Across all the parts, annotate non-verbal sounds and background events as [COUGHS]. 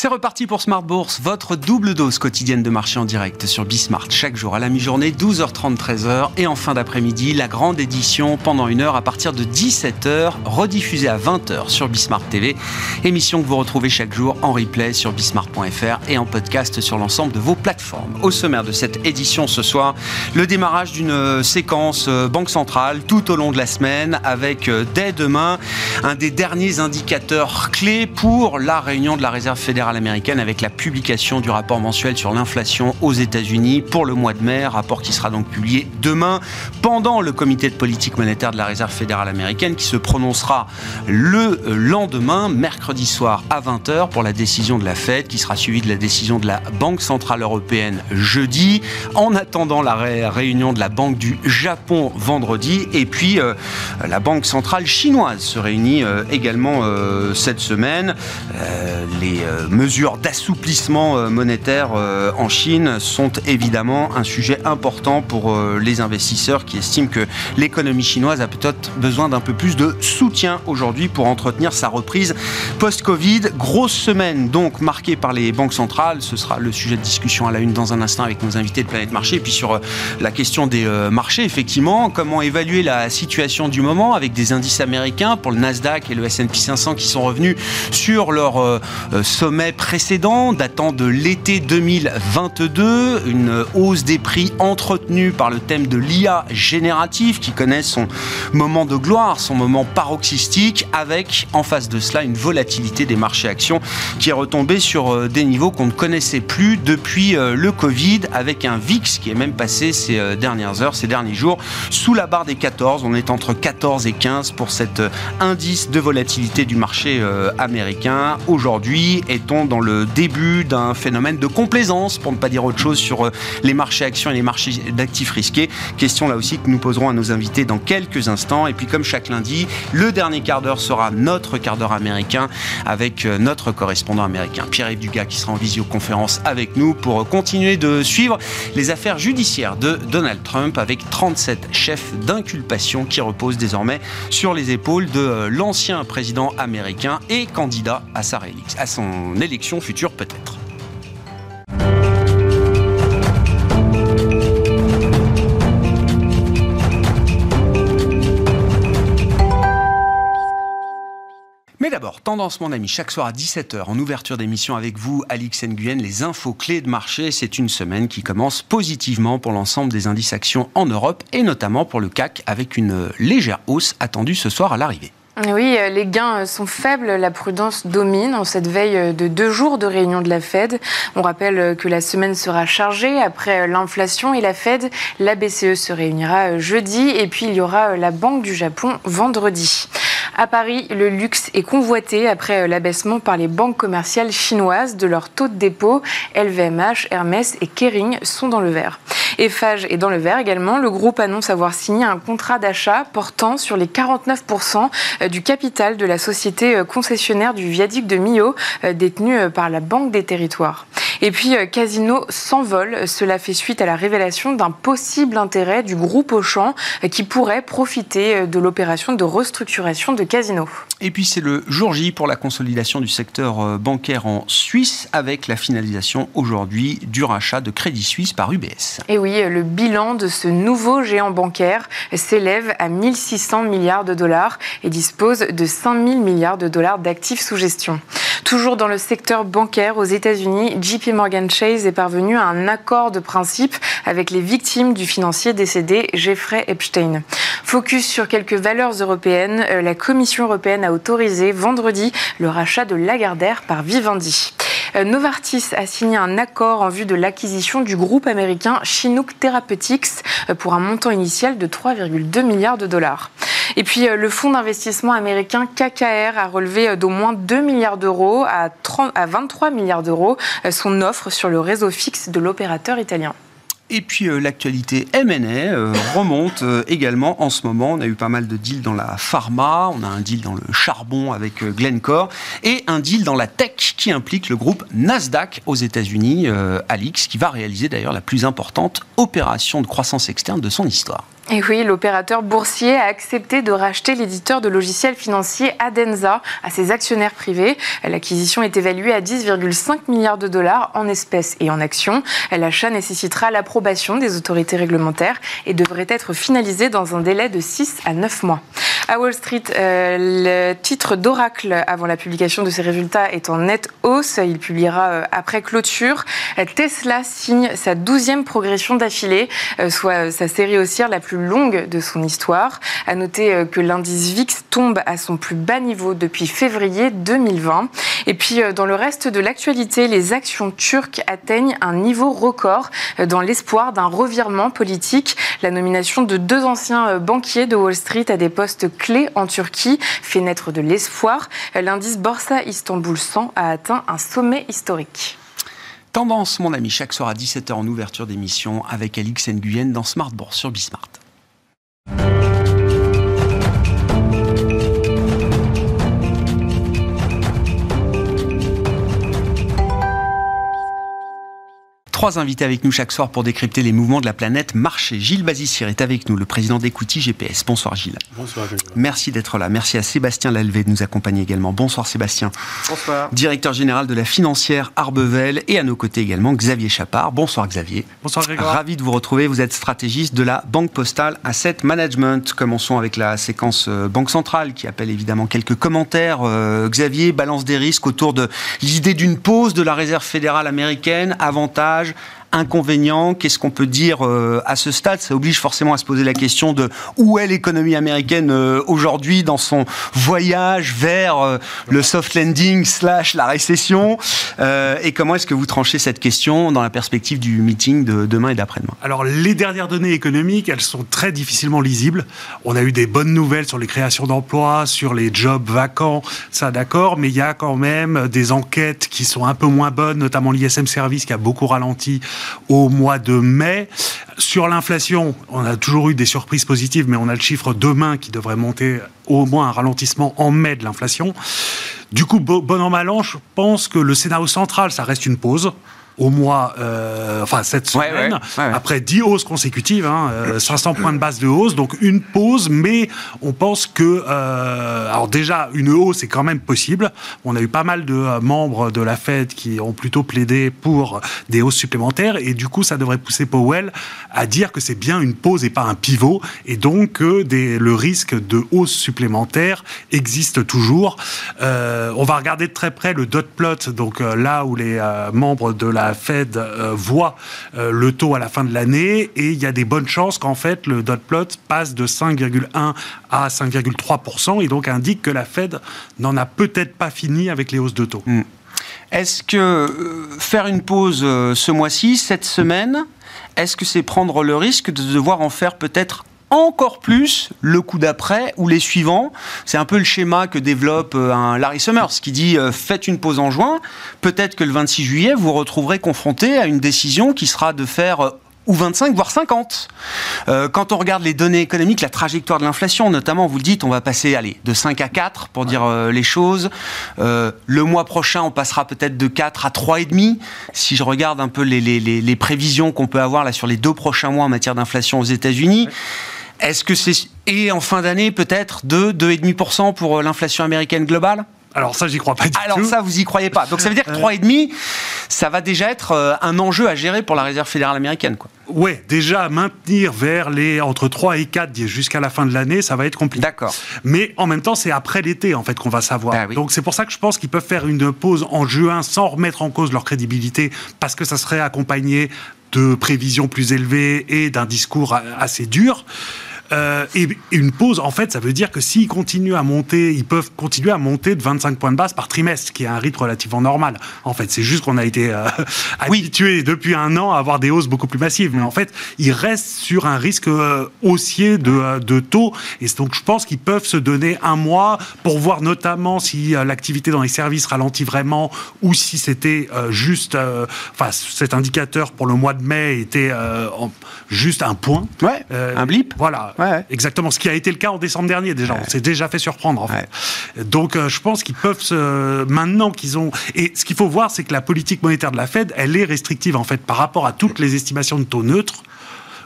C'est reparti pour Smart Bourse, votre double dose quotidienne de marché en direct sur Bismart chaque jour à la mi-journée, 12h30, 13h et en fin d'après-midi, la grande édition pendant une heure à partir de 17h, rediffusée à 20h sur Bismart TV. Émission que vous retrouvez chaque jour en replay sur bismart.fr et en podcast sur l'ensemble de vos plateformes. Au sommaire de cette édition ce soir, le démarrage d'une séquence euh, Banque Centrale tout au long de la semaine avec euh, dès demain un des derniers indicateurs clés pour la réunion de la Réserve fédérale américaine avec la publication du rapport mensuel sur l'inflation aux États-Unis pour le mois de mai, rapport qui sera donc publié demain pendant le comité de politique monétaire de la Réserve fédérale américaine qui se prononcera le lendemain, mercredi soir à 20h pour la décision de la Fed qui sera suivie de la décision de la Banque centrale européenne jeudi. En attendant la réunion de la Banque du Japon vendredi et puis euh, la Banque centrale chinoise se réunit euh, également euh, cette semaine. les mesures d'assouplissement euh, monétaire euh, en Chine sont évidemment un sujet important pour euh, les investisseurs qui estiment que l'économie chinoise a peut-être besoin d'un peu plus de soutien aujourd'hui pour entretenir sa reprise post-Covid. Grosse semaine donc marquée par les banques centrales. Ce sera le sujet de discussion à la une dans un instant avec nos invités de Planète Marché. Et puis sur la question des marchés, effectivement, comment évaluer la situation du moment avec des indices américains pour le Nasdaq et le S&P 500 qui sont revenus sur leur sommet précédent, datant de l'été 2022, une hausse des prix entretenue par le thème de l'IA générative qui connaît son moment de gloire, son moment paroxystique, avec en face de cela une volatilité des marchés actions qui est retombée sur euh, des niveaux qu'on ne connaissait plus depuis euh, le Covid, avec un VIX qui est même passé ces euh, dernières heures, ces derniers jours, sous la barre des 14. On est entre 14 et 15 pour cet indice de volatilité du marché américain. Aujourd'hui, est-on dans le début d'un phénomène de complaisance, pour ne pas dire autre chose, sur euh, les marchés actions et les marchés d'actifs risqués. Question là aussi que nous poserons à nos invités dans quelques instants. Et puis comme chaque lundi, le dernier quart d'heure sera notre quart d'heure américain avec euh, notre correspondant américain Pierre-Yves Dugas qui sera en visioconférence avec nous pour euh, continuer de suivre les affaires judiciaires de Donald Trump avec 37 chefs d'inculpation qui reposent désormais sur les épaules de l'ancien président américain et candidat à sa à son élection élection future peut-être. Mais d'abord, tendance mon ami, chaque soir à 17h en ouverture d'émission avec vous, Alix Nguyen, les infos clés de marché. C'est une semaine qui commence positivement pour l'ensemble des indices actions en Europe et notamment pour le CAC avec une légère hausse attendue ce soir à l'arrivée. Oui, euh, les gains euh, sont faibles, la prudence domine en cette veille euh, de deux jours de réunion de la Fed. On rappelle que la semaine sera chargée après l'inflation et la Fed. La BCE se réunira jeudi et puis il y aura la Banque du Japon vendredi. À Paris, le luxe est convoité après l'abaissement par les banques commerciales chinoises de leur taux de dépôt. LVMH, Hermès et Kering sont dans le vert. Eiffage est dans le vert également. Le groupe annonce avoir signé un contrat d'achat portant sur les 49% du capital de la société euh, concessionnaire du viaduc de Millau, euh, détenue euh, par la Banque des Territoires. Et puis Casino s'envole. Cela fait suite à la révélation d'un possible intérêt du groupe Auchan qui pourrait profiter de l'opération de restructuration de Casino. Et puis c'est le jour J pour la consolidation du secteur bancaire en Suisse avec la finalisation aujourd'hui du rachat de Crédit Suisse par UBS. Et oui, le bilan de ce nouveau géant bancaire s'élève à 1600 milliards de dollars et dispose de 5 000 milliards de dollars d'actifs sous gestion. Toujours dans le secteur bancaire aux États-Unis, JP Morgan Chase est parvenu à un accord de principe avec les victimes du financier décédé Jeffrey Epstein. Focus sur quelques valeurs européennes, euh, la Commission européenne a autorisé vendredi le rachat de Lagardère par Vivendi. Euh, Novartis a signé un accord en vue de l'acquisition du groupe américain Chinook Therapeutics euh, pour un montant initial de 3,2 milliards de dollars. Et puis euh, le fonds d'investissement américain KKR a relevé d'au moins 2 milliards d'euros à, à 23 milliards d'euros son offre sur le réseau fixe de l'opérateur italien. Et puis euh, l'actualité M&A euh, remonte euh, également en ce moment. On a eu pas mal de deals dans la pharma, on a un deal dans le charbon avec Glencore et un deal dans la tech qui implique le groupe Nasdaq aux États-Unis, Alix, qui va réaliser d'ailleurs la plus importante opération de croissance externe de son histoire. Et oui, l'opérateur boursier a accepté de racheter l'éditeur de logiciels financiers Adenza à ses actionnaires privés. L'acquisition est évaluée à 10,5 milliards de dollars en espèces et en actions. L'achat nécessitera l'approbation des autorités réglementaires et devrait être finalisé dans un délai de 6 à 9 mois. À Wall Street, euh, le titre d'Oracle avant la publication de ses résultats est en nette hausse. Il publiera euh, après clôture. Tesla signe sa douzième progression d'affilée, euh, soit sa série haussière la plus longue de son histoire. À noter que l'indice VIX tombe à son plus bas niveau depuis février 2020. Et puis, dans le reste de l'actualité, les actions turques atteignent un niveau record dans l'espoir d'un revirement politique. La nomination de deux anciens banquiers de Wall Street à des postes clé en Turquie fait naître de l'espoir. L'indice Borsa Istanbul 100 a atteint un sommet historique. Tendance, mon ami, chaque soir à 17h en ouverture d'émission avec Alix Nguyen dans Smart sur Bismart. Thank you. Trois invités avec nous chaque soir pour décrypter les mouvements de la planète marché. Gilles Bazissir est avec nous, le président d'Equity GPS. Bonsoir Gilles. Bonsoir Gilles. Merci d'être là. Merci à Sébastien Lalvé de nous accompagner également. Bonsoir Sébastien. Bonsoir. Directeur général de la financière Arbevel et à nos côtés également Xavier Chapard. Bonsoir Xavier. Bonsoir Grégoire. Ravi de vous retrouver. Vous êtes stratégiste de la Banque Postale Asset Management. Commençons avec la séquence euh, Banque Centrale qui appelle évidemment quelques commentaires. Euh, Xavier balance des risques autour de l'idée d'une pause de la Réserve fédérale américaine. Avantage images inconvénients Qu'est-ce qu'on peut dire euh, à ce stade? Ça oblige forcément à se poser la question de où est l'économie américaine euh, aujourd'hui dans son voyage vers euh, le soft landing slash la récession et comment est-ce que vous tranchez cette question dans la perspective du meeting de demain et d'après-demain? Alors les dernières données économiques, elles sont très difficilement lisibles. On a eu des bonnes nouvelles sur les créations d'emplois, sur les jobs vacants, ça d'accord, mais il y a quand même des enquêtes qui sont un peu moins bonnes, notamment l'ISM Service qui a beaucoup ralenti au mois de mai. Sur l'inflation, on a toujours eu des surprises positives, mais on a le chiffre demain qui devrait monter au moins un ralentissement en mai de l'inflation. Du coup, bon an, pense que le scénario central, ça reste une pause au mois, euh, enfin cette semaine, après 10 hausses consécutives, hein, 500 euh, points de base de hausse, donc une pause, mais on pense que, euh, alors déjà, une hausse est quand même possible. On a eu pas mal de membres de la Fed qui ont plutôt plaidé pour des hausses supplémentaires, et du coup, ça devrait pousser Powell à dire que c'est bien une pause et pas un pivot, et donc que des, le risque de hausse supplémentaire existe toujours. on va regarder de très près le dot plot, donc là où les membres de la la Fed euh, voit euh, le taux à la fin de l'année et il y a des bonnes chances qu'en fait le dot plot passe de 5,1 à 5,3% et donc indique que la Fed n'en a peut-être pas fini avec les hausses de taux. Hmm. Est-ce que euh, faire une pause ce mois-ci, cette semaine, est-ce que c'est prendre le risque de devoir en faire peut-être encore plus le coup d'après ou les suivants. C'est un peu le schéma que développe euh, un Larry Summers qui dit euh, faites une pause en juin, peut-être que le 26 juillet vous retrouverez confronté à une décision qui sera de faire euh, ou 25, voire 50. quand on regarde les données économiques, la trajectoire de l'inflation, notamment, vous le dites, on va passer allez, de 5 à 4 pour dire les choses. le mois prochain, on passera peut-être de 4 à 3,5. Si je regarde un peu les, les, les prévisions qu'on peut avoir là sur les deux prochains mois en matière d'inflation aux États-Unis, est-ce que c'est. Et en fin d'année, peut-être 2, 2,5% pour euh, l'inflation américaine globale? Alors ça, j'y crois pas du tout. Alors ça, vous y croyez pas. Donc ça veut dire que 3,5, ça va déjà être euh, un enjeu à gérer pour la Réserve fédérale américaine, quoi. Ouais, déjà maintenir vers les entre 3 et 4 jusqu'à la fin de l'année, ça va être compliqué. D'accord. Mais en même temps, c'est après l'été en fait qu'on va savoir. Ah Donc c'est pour ça que je pense qu'ils peuvent faire une pause en juin sans remettre en cause leur crédibilité parce que ça serait accompagné de prévisions plus élevées et d'un discours assez dur. Euh, et, une pause, en fait, ça veut dire que s'ils continuent à monter, ils peuvent continuer à monter de 25 points de base par trimestre, qui est un rythme relativement normal. En fait, c'est juste qu'on a été euh, [LAUGHS] habitué depuis un an à avoir des hausses beaucoup plus massives. Mais en fait, ils restent sur un risque euh, haussier de, euh, de taux. Et donc, je pense qu'ils peuvent se donner un mois pour voir notamment si l'activité dans les services ralentit vraiment ou si c'était juste, enfin, cet indicateur pour le mois de mai était juste un point. Ouais, un blip. Voilà. Exactement, ce qui a été le cas en décembre dernier déjà. On s'est déjà fait surprendre. En fait. Donc euh, je pense qu'ils peuvent se... Maintenant qu'ils ont... Et ce qu'il faut voir, c'est que la politique monétaire de la Fed, elle est restrictive en fait par rapport à toutes les estimations de taux neutres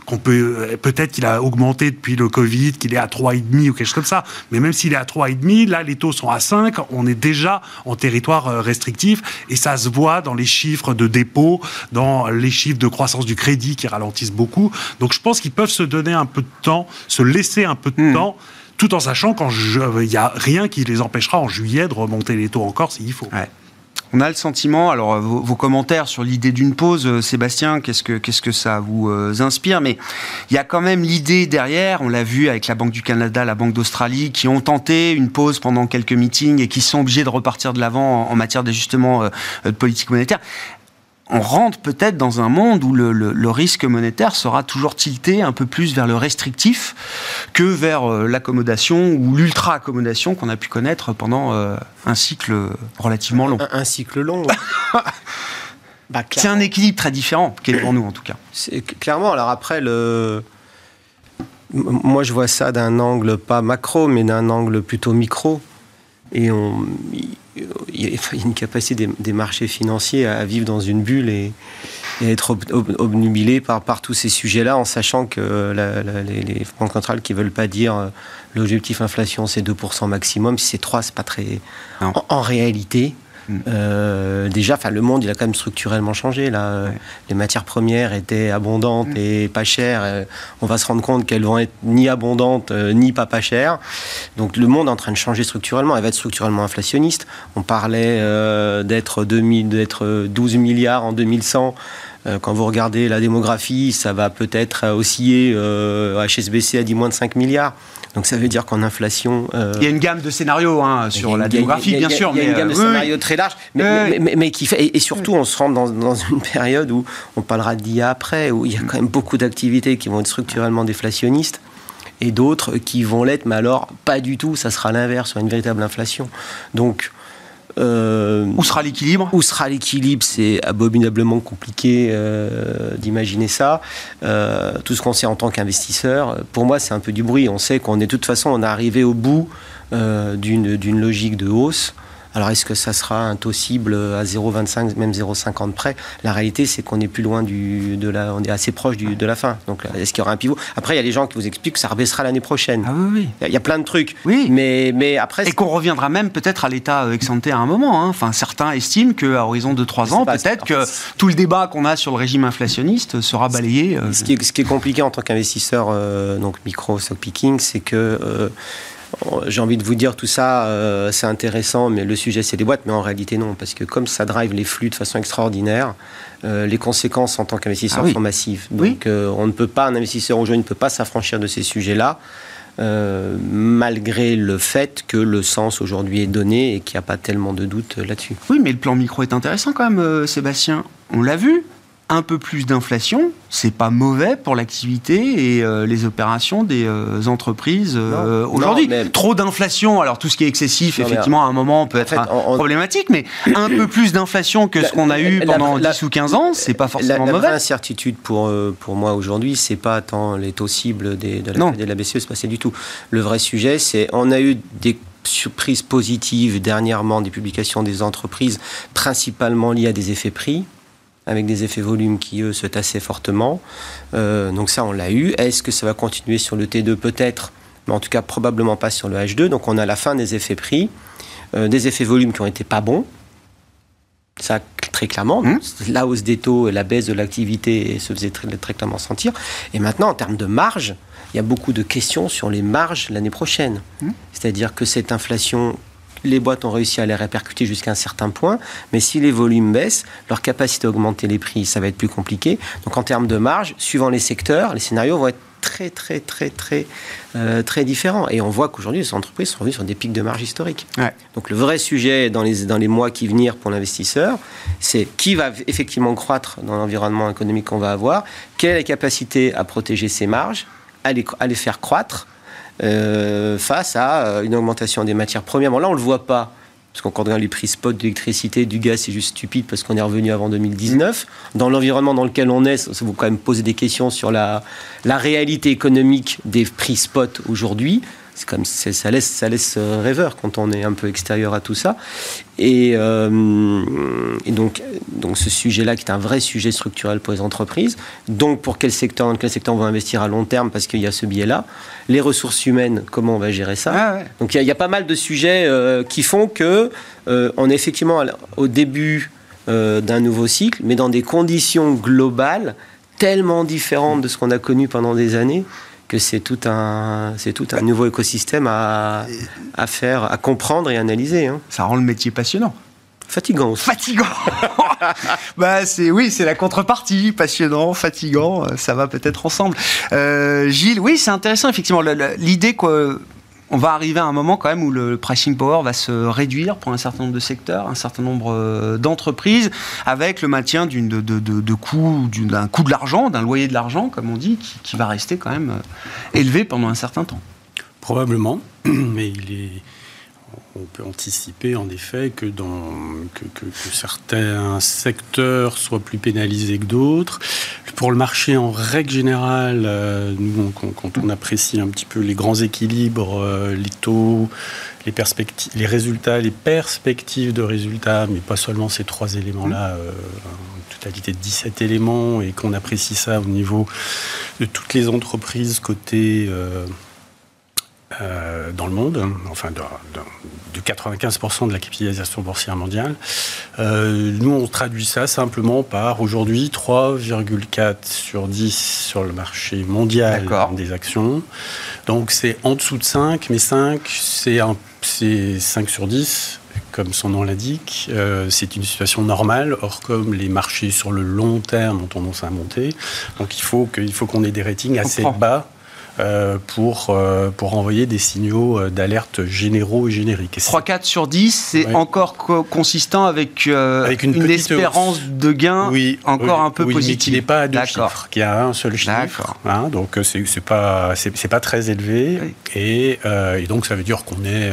qu'on peut peut-être qu'il a augmenté depuis le Covid, qu'il est à 3,5 ou quelque chose comme ça. Mais même s'il est à 3,5, là les taux sont à 5, on est déjà en territoire restrictif et ça se voit dans les chiffres de dépôt, dans les chiffres de croissance du crédit qui ralentissent beaucoup. Donc je pense qu'ils peuvent se donner un peu de temps, se laisser un peu de hmm. temps tout en sachant qu'il n'y a rien qui les empêchera en juillet de remonter les taux encore s'il faut. On a le sentiment, alors vos, commentaires sur l'idée d'une pause, euh, Sébastien, qu'est-ce que, qu'est-ce que ça vous euh, inspire? Mais il y a quand même l'idée derrière, on l'a vu avec la Banque du Canada, la Banque d'Australie, qui ont tenté une pause pendant quelques meetings et qui sont obligés de repartir de l'avant en, matière d'ajustement euh, de politique monétaire on rentre peut-être dans un monde où le, risque monétaire sera toujours tilté un peu plus vers le restrictif que vers euh, l'accommodation ou l'ultra-accommodation qu'on a pu connaître pendant euh, un cycle relativement long. Un, cycle long [LAUGHS] bah, C'est un équilibre très différent qui est pour nous en tout cas. Clairement, alors après, le... moi je vois ça d'un angle pas macro, mais d'un angle plutôt micro. Et on, il y a une capacité des, marchés financiers à vivre dans une bulle et, être obnubilé par, par tous ces sujets-là, en sachant que les, les, banques centrales qui ne veulent pas dire euh, l'objectif inflation c'est 2% maximum, si c'est 3, c'est pas très. en, réalité, Mm. Euh, déjà, enfin, le monde, il a quand même structurellement changé. Là, les matières premières étaient abondantes mm. et pas chères. Euh, on va se rendre compte qu'elles vont être ni abondantes euh, ni pas pas chères. Donc, le monde est en train de changer structurellement. Elle va être structurellement inflationniste. On parlait d'être 12 milliards en 2100. Quand vous regardez la démographie, ça va peut-être osciller. HSBC a dit moins de 5 milliards. Donc ça veut dire qu'en inflation... Euh, il y a une gamme de scénarios hein, sur la démographie, bien sûr. Il y a une gamme de euh, scénarios très large, mais, mais, qui fait... Et, surtout, on se rend dans, dans, une période où on parlera d'IA après, où il y a quand même beaucoup d'activités qui vont être structurellement déflationnistes et d'autres qui vont l'être, mais alors pas du tout, ça sera l'inverse, une véritable inflation. Donc euh, où sera l'équilibre? Où sera l'équilibre? C'est abominablement compliqué euh, d'imaginer ça. Euh, tout ce qu'on sait en tant qu'investisseur, pour moi, c'est un peu du bruit. On sait qu'on est de toute façon, on est arrivé au bout d'une logique de hausse. Alors est-ce que ça sera un taux cible à 0,25, même 0,50 près? La réalité, c'est qu'on est plus loin du, de la, on est assez proche du, de la fin. Donc est-ce qu'il y aura un pivot? Après, il y a les gens qui vous expliquent que ça rebaissera l'année prochaine. Ah oui, oui. Il y a plein de trucs. Oui. Mais, mais après. Et qu'on reviendra même peut-être à l'état ex à un moment. Hein. Enfin, certains estiment qu'à horizon de 3 ans, peut-être que tout le débat qu'on a sur le régime inflationniste sera balayé. Euh, ce, qui est, ce, qui est, compliqué en tant qu'investisseur, euh, donc micro stock picking, c'est que euh, j'ai envie de vous dire tout ça, euh, c'est intéressant, mais le sujet c'est les boîtes, mais en réalité non, parce que comme ça drive les flux de façon extraordinaire, euh, les conséquences en tant qu'investisseur ah sont massives. Donc euh, on ne peut pas, un investisseur aujourd'hui ne peut pas s'affranchir de ces sujets-là. malgré le fait que le sens aujourd'hui est donné et qu'il n'y a pas tellement de doute là-dessus. Oui, mais le plan micro est intéressant quand même, Sébastien. On l'a vu, un peu plus d'inflation, c'est pas mauvais pour l'activité et euh, les opérations des euh, entreprises euh, aujourd'hui. Trop d'inflation, alors tout ce qui est excessif, effectivement, à un moment peut être problématique, mais [COUGHS] un peu plus d'inflation que ce qu'on a eu pendant 10 ou 15 ans, c'est pas forcément mauvais. La incertitude pour, pour moi aujourd'hui, c'est pas tant les taux cibles des, de, la, de la BCE, c'est pas du tout. Le vrai sujet, c'est on a eu des surprises positives dernièrement des publications des entreprises, principalement liées à des effets prix avec des effets volumes qui, eux, se tassaient fortement. Euh, donc ça, on l'a eu. Est-ce que ça va continuer sur le T2 Peut-être, mais en tout cas probablement pas sur le H2. Donc on a la fin des effets prix, euh, des effets volumes qui ont été pas bons. Ça, très clairement. Mmh. La hausse des taux et la baisse de l'activité se faisait très, très clairement sentir. Et maintenant, en termes de marge, il y a beaucoup de questions sur les marges l'année prochaine. Mmh. C'est-à-dire que cette inflation les boîtes ont réussi à les répercuter jusqu'à un certain point, mais si les volumes baissent, leur capacité à augmenter les prix, ça va être plus compliqué. Donc en termes de marge, suivant les secteurs, les scénarios vont être très très très très euh, très différents. Et on voit qu'aujourd'hui, les entreprises sont revenues sur des pics de marge historiques. Donc le vrai sujet dans les, dans les mois qui viennent pour l'investisseur, c'est qui va effectivement croître dans l'environnement économique qu'on va avoir, quelle est la capacité à protéger ses marges, à les, à les faire croître euh, face à euh, une augmentation des matières premières. Là, on ne le voit pas. Parce qu'on regarde les prix spot d'électricité, du gaz, c'est juste stupide parce qu'on est revenu avant 2019. Dans l'environnement dans lequel on est, ça vous quand même poser des questions sur la, la réalité économique des prix spot aujourd'hui. Comme ça laisse, ça laisse rêveur quand on est un peu extérieur à tout ça. Et, euh, donc, donc ce sujet-là qui est un vrai sujet structurel pour les entreprises. Donc pour quel secteur, dans quel secteur on va investir à long terme parce qu'il y a ce biais-là? Les ressources humaines, comment on va gérer ça? Ah donc il y, a pas mal de sujets euh, qui font que euh, on est effectivement au début d'un nouveau cycle, mais dans des conditions globales tellement différentes de ce qu'on a connu pendant des années que c'est tout un c'est tout un nouveau écosystème à, à faire, à comprendre et analyser. Hein. Ça rend le métier passionnant. Fatigant aussi. Fatigant. [LAUGHS] bah c'est oui, c'est la contrepartie. Passionnant, fatigant, euh, ça va peut-être ensemble. Euh, Gilles, oui, c'est intéressant effectivement l'idée quoi on va arriver à un moment quand même où le pricing power va se réduire pour un certain nombre de secteurs, un certain nombre euh, d'entreprises, avec le maintien d'une de, de, coût, d'un coût de l'argent, d'un loyer de l'argent, comme on dit, qui, va rester quand même euh, élevé pendant un certain temps. Probablement, [CLEARS THROAT] mais il est on peut anticiper en effet que, dans, que, certains secteurs soient plus pénalisés que d'autres. Pour le marché, en règle générale, euh, nous, quand, on apprécie un petit peu les grands équilibres, euh, les taux, les, perspectives, les résultats, les perspectives de résultats, mais pas seulement ces trois éléments-là, euh, en totalité de 17 éléments, et qu'on apprécie ça au niveau de toutes les entreprises côté euh, dans le monde, enfin de, 95% de la capitalisation boursière mondiale. Euh, nous, on traduit ça simplement par aujourd'hui 3,4 sur 10 sur le marché mondial des actions. Donc c'est en dessous de 5, mais 5, c'est 5 sur 10 comme son nom l'indique, euh, c'est une situation normale. Or, comme les marchés sur le long terme ont tendance à monter, donc il faut qu'on ait des ratings assez bas pour, euh, pour envoyer des signaux euh, d'alerte généraux et génériques. 3-4 sur 10, c'est encore consistant avec, avec une, espérance de gain encore un peu positive. Mais qui n'est pas à deux chiffres, qui a un seul chiffre. Hein, donc c'est pas, c'est pas très élevé. Et, et, donc ça veut dire qu'on est,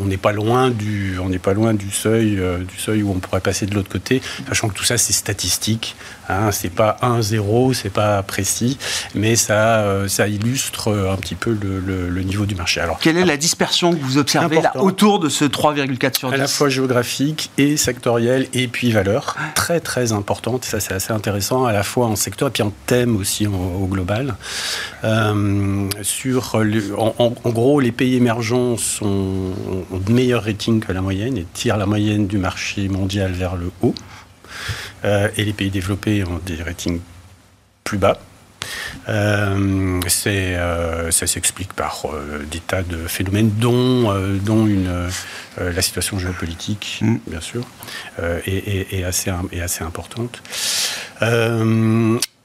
on n'est pas loin du, on n'est pas loin du seuil, du seuil où on pourrait passer de l'autre côté, sachant que tout ça c'est statistique. Hein, c'est pas 1-0, c'est pas précis, mais ça, ça illustre un petit peu le, niveau du marché. Alors, Quelle est la dispersion que vous observez là, autour de ce 3,4 sur 10 À la fois géographique et sectoriel et puis valeur. Très très importante, ça c'est assez intéressant, à la fois en secteur et puis en thème aussi au global. Euh, sur en, gros, les pays émergents sont, ont de meilleurs ratings que la moyenne et tirent la moyenne du marché mondial vers le haut. Euh, et les pays développés ont des ratings plus bas. Euh, euh, ça s'explique par euh, des tas de phénomènes, dont, dont une, la situation géopolitique, mm. bien sûr, est, assez, est assez importante.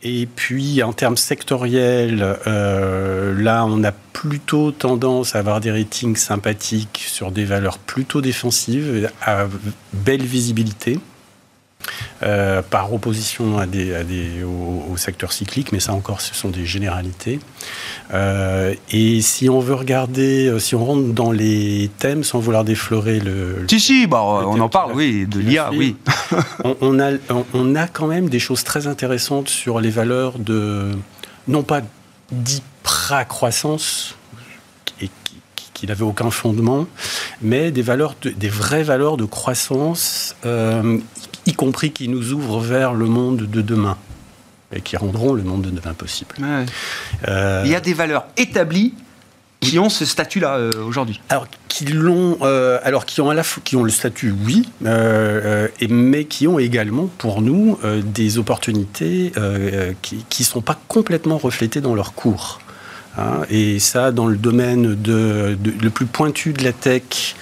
Et puis, en termes sectoriels, là, on a plutôt tendance à avoir des ratings sympathiques sur des valeurs plutôt défensives, à belle visibilité. Euh, par opposition à des, au, secteur cyclique, mais ça encore, ce sont des généralités. Euh, et si on veut regarder, euh, si on rentre dans les thèmes sans vouloir déflorer le. Si, si, bah, on en parle, oui, de l'IA, oui. [LAUGHS] on, a, on, a quand même des choses très intéressantes sur les valeurs de. non pas d'hyper-croissance, qui n'avait aucun fondement, mais des valeurs, des vraies valeurs de croissance y compris qui nous ouvrent vers le monde de demain et qui rendront le monde de demain possible. Euh, Il y a des valeurs établies qui ont ce statut-là euh, aujourd'hui. Alors qui l'ont, euh, alors qui ont à la qui ont le statut, oui, et, mais qui ont également pour nous des opportunités qui ne sont pas complètement reflétées dans leur cours. Hein. et ça, dans le domaine de, le plus pointu de la tech,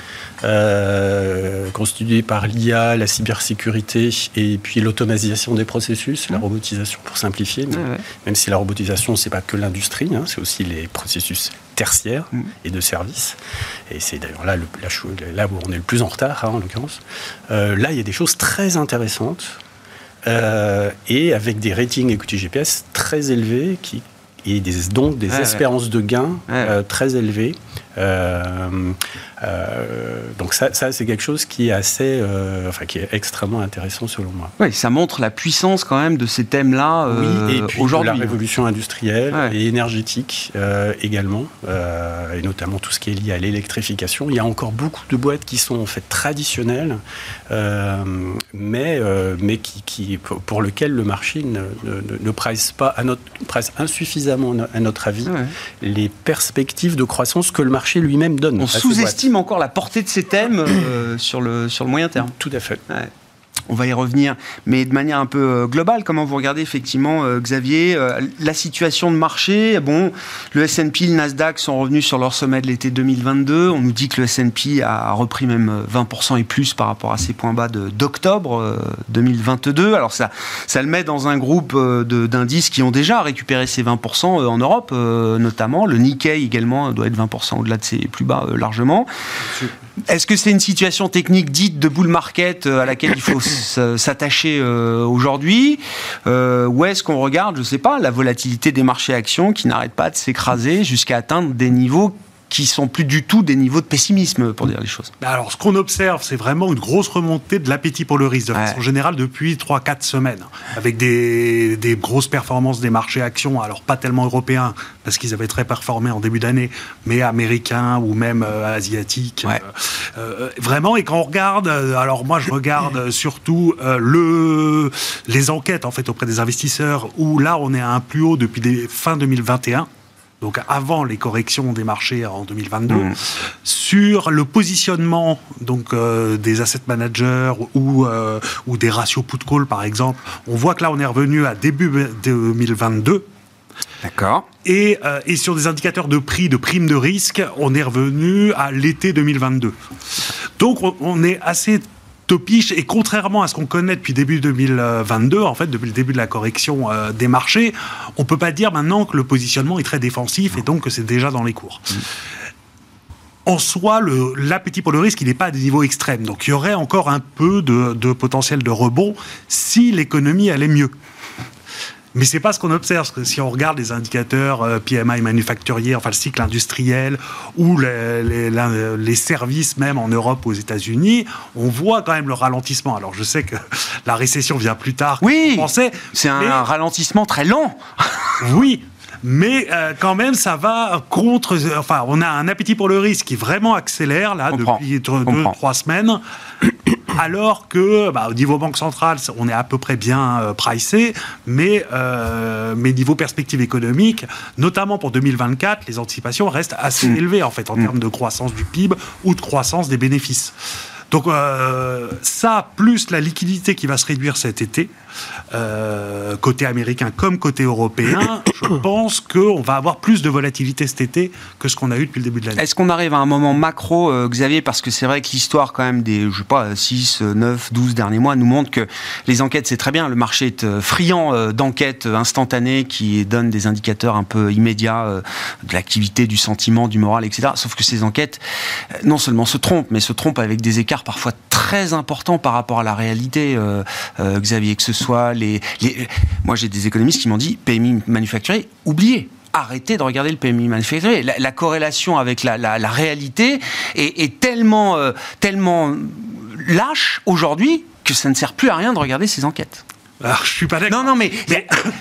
euh, constitué par l'IA, la cybersécurité et puis l'automatisation des processus, la robotisation pour simplifier. Même si la robotisation, c'est pas que l'industrie, hein, c'est aussi les processus tertiaires mmh. et de services. Et c'est d'ailleurs là, le, là où on est le plus en retard, hein, en l'occurrence. Euh, là, il y a des choses très intéressantes. Euh, et avec des ratings écoutez GPS très élevés qui et des, donc des espérances de gains très élevées donc ça, ça c'est quelque chose qui est assez, enfin qui est extrêmement intéressant selon moi. Oui, ça montre la puissance quand même de ces thèmes-là oui, et puis aujourd'hui. La révolution industrielle et énergétique également, et notamment tout ce qui est lié à l'électrification. Il y a encore beaucoup de boîtes qui sont en fait traditionnelles, mais mais qui, qui, pour lequel le marché ne, ne, ne presse pas à notre presse insuffisamment à notre avis les perspectives de croissance que le marché lui-même donne. On sous-estime encore la portée de ces thèmes euh, sur, le, sur le moyen terme. Tout à fait. On va y revenir, mais de manière un peu euh, globale, comment vous regardez effectivement, euh, Xavier, euh, la situation de marché? Bon, le S&P, le Nasdaq sont revenus sur leur sommet de l'été 2022. On nous dit que le S&P a repris même 20% et plus par rapport à ses points bas d'octobre 2022. Alors ça, ça le met dans un groupe d'indices qui ont déjà récupéré ces 20% en Europe, notamment. Le Nikkei également doit être 20% au-delà de ses plus bas largement. Est-ce que c'est une situation technique dite de bull market à laquelle il faut [COUGHS] s'attacher euh, aujourd'hui euh, Ou est-ce qu'on regarde, je ne sais pas, la volatilité des marchés actions qui n'arrête pas de s'écraser jusqu'à atteindre des niveaux qui sont plus du tout des niveaux de pessimisme, pour dire les choses. Bah alors, ce qu'on observe, c'est vraiment une grosse remontée de l'appétit pour le risque, de façon générale, depuis 3-4 semaines, avec des, des, grosses performances des marchés actions, alors pas tellement européens, parce qu'ils avaient très performé en début d'année, mais américains ou même euh, asiatiques. Euh, euh, vraiment, et quand on regarde, alors moi je regarde [COUGHS] surtout le, les enquêtes en fait auprès des investisseurs, où là on est à un plus haut depuis des, fin 2021 donc avant les corrections des marchés en 2022, mmh. sur le positionnement donc euh, des asset managers ou, euh, ou des ratios put-call par exemple. On voit que là on est revenu à début 2022. D'accord. Et, euh, et, sur des indicateurs de prix, de primes de risque, on est revenu à l'été 2022. Donc on est assez topiche et contrairement à ce qu'on connaît depuis début 2022, en fait, depuis le début de la correction euh, des marchés, on peut pas dire maintenant que le positionnement est très défensif et donc que c'est déjà dans les cours. Mm. En soi, l'appétit pour le risque, il n'est pas à des niveaux extrêmes. Donc il y aurait encore un peu de, de potentiel de rebond si l'économie allait mieux. Mais c'est pas ce qu'on observe. Parce que si on regarde les indicateurs euh, PMI manufacturier, enfin le cycle industriel ou les, les, services même en Europe ou aux États-Unis, on voit quand même le ralentissement. Alors je sais que la récession vient plus tard. Oui, c'est un ralentissement très lent. oui, mais euh, quand même, ça va contre. Enfin, on a un appétit pour le risque qui vraiment accélère là depuis deux, trois semaines. [COUGHS] Alors que, bah, au niveau banque centrale, on est à peu près bien euh, pricé, mais, euh, mais niveau perspective économique, notamment pour 2024, les anticipations restent assez mm. élevées en fait en mm. termes de croissance du PIB ou de croissance des bénéfices. Donc euh, ça, plus la liquidité qui va se réduire cet été, euh, côté américain comme côté européen, je [COUGHS] pense qu'on va avoir plus de volatilité cet été que ce qu'on a eu depuis le début de l'année. Est-ce qu'on arrive à un moment macro, euh, Xavier, parce que c'est vrai que l'histoire quand même des, je sais pas, 6, 9, 12 derniers mois nous montre que les enquêtes, c'est très bien, le marché est friand d'enquêtes instantanées qui donnent des indicateurs un peu immédiats de l'activité, du sentiment, du moral, etc. Sauf que ces enquêtes, non seulement se trompent, mais se trompent avec des écarts parfois très importants par rapport à la réalité, Xavier, que ce soit Moi, j'ai des économistes qui m'ont dit PMI manufacturé, oubliez arrêtez de regarder le PMI manufacturé. La, corrélation avec la, réalité est, euh, tellement lâche aujourd'hui que ça ne sert plus à rien de regarder ces enquêtes. Alors, je suis pas d'accord. Non, non, mais,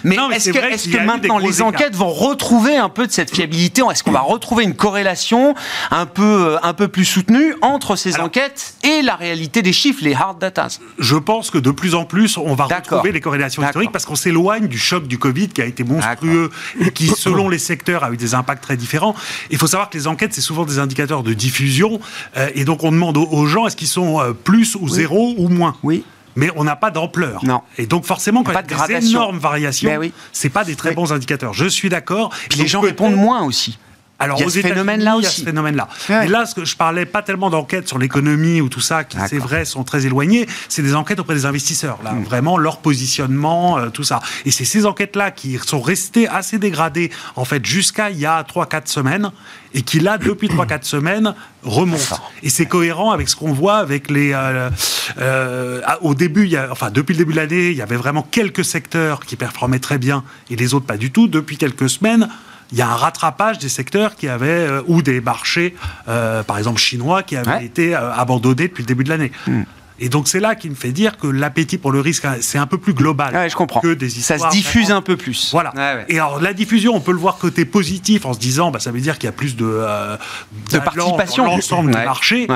mais, est-ce que, maintenant les enquêtes vont retrouver un peu de cette fiabilité Est-ce qu'on va retrouver une corrélation un peu, euh, un peu plus soutenue entre ces enquêtes et la réalité des chiffres, les hard data? Je pense que de plus en plus, on va retrouver les corrélations historiques parce qu'on s'éloigne du choc du Covid qui a été monstrueux et qui, selon [COUGHS] les secteurs, a eu des impacts très différents. Il faut savoir que les enquêtes, c'est souvent des indicateurs de diffusion euh, et donc on demande aux, gens est-ce qu'ils sont euh, plus ou zéro ou moins? Oui mais on n'a pas d'ampleur. Et donc forcément, quand il y a des énormes variations, ben oui. c'est pas des très bons indicateurs. Je suis d'accord. Les gens répondent moins aussi. Alors, il y a ce phénomène-là aussi. Il y a ce phénomène-là. Mais là, ce que je parlais pas tellement d'enquêtes sur l'économie ou tout ça, qui c'est vrai sont très éloignées. C'est des enquêtes auprès des investisseurs. Là, hmm. vraiment leur positionnement, euh, tout ça. Et c'est ces enquêtes-là qui sont restées assez dégradées en fait jusqu'à il y a 3-4 semaines et qui là depuis 3-4 semaines remontent. Et c'est cohérent avec ce qu'on voit avec les. Euh, euh, au début, il y a, enfin depuis le début de l'année, il y avait vraiment quelques secteurs qui performaient très bien et les autres pas du tout. Depuis quelques semaines il y a un rattrapage des secteurs qui avaient, ou des marchés, par exemple chinois, qui avaient été abandonnés depuis le début de l'année. Hmm. Et donc c'est là qui me fait dire que l'appétit pour le risque, c'est un peu plus global je comprends. que des histoires. Ça se diffuse un peu plus. Voilà. Et alors la diffusion, on peut le voir côté positif en se disant, bah, ça veut dire qu'il y a plus de, euh, de participation dans l'ensemble du marché.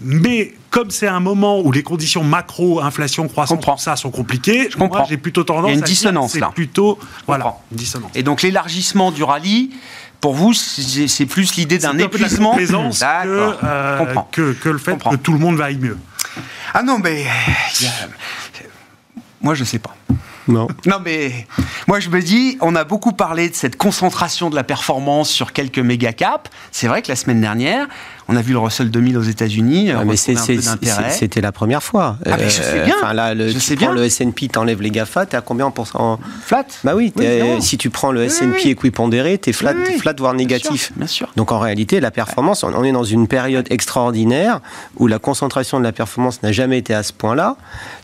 Mais comme c'est un moment où les conditions macro, inflation, croissance, ça sont compliquées, je moi j'ai plutôt tendance Il y a une dissonance là. plutôt voilà, une dissonance. Et donc l'élargissement du rallye, pour vous, c'est plus l'idée d'un épuisement que, euh, que, que, le fait que tout le monde vaille mieux. Ah non, mais. Moi, je sais pas. Non. Non, mais moi, je me dis, on a beaucoup parlé de cette concentration de la performance sur quelques méga caps. C'est vrai que la semaine dernière, on a vu le Russell 2000 aux États-Unis. Ah, mais c'était la première fois. Ah, je sais euh, bien. Enfin, là, le, je sais bien. le S&P, t'enlèves les GAFA, t'es à combien en pourcent Flat. Bah oui, si tu prends le S&P équipondéré, t'es flat, es flat voire négatif. Bien sûr, Donc en réalité, la performance, on est dans une période extraordinaire où la concentration de la performance n'a jamais été à ce point-là.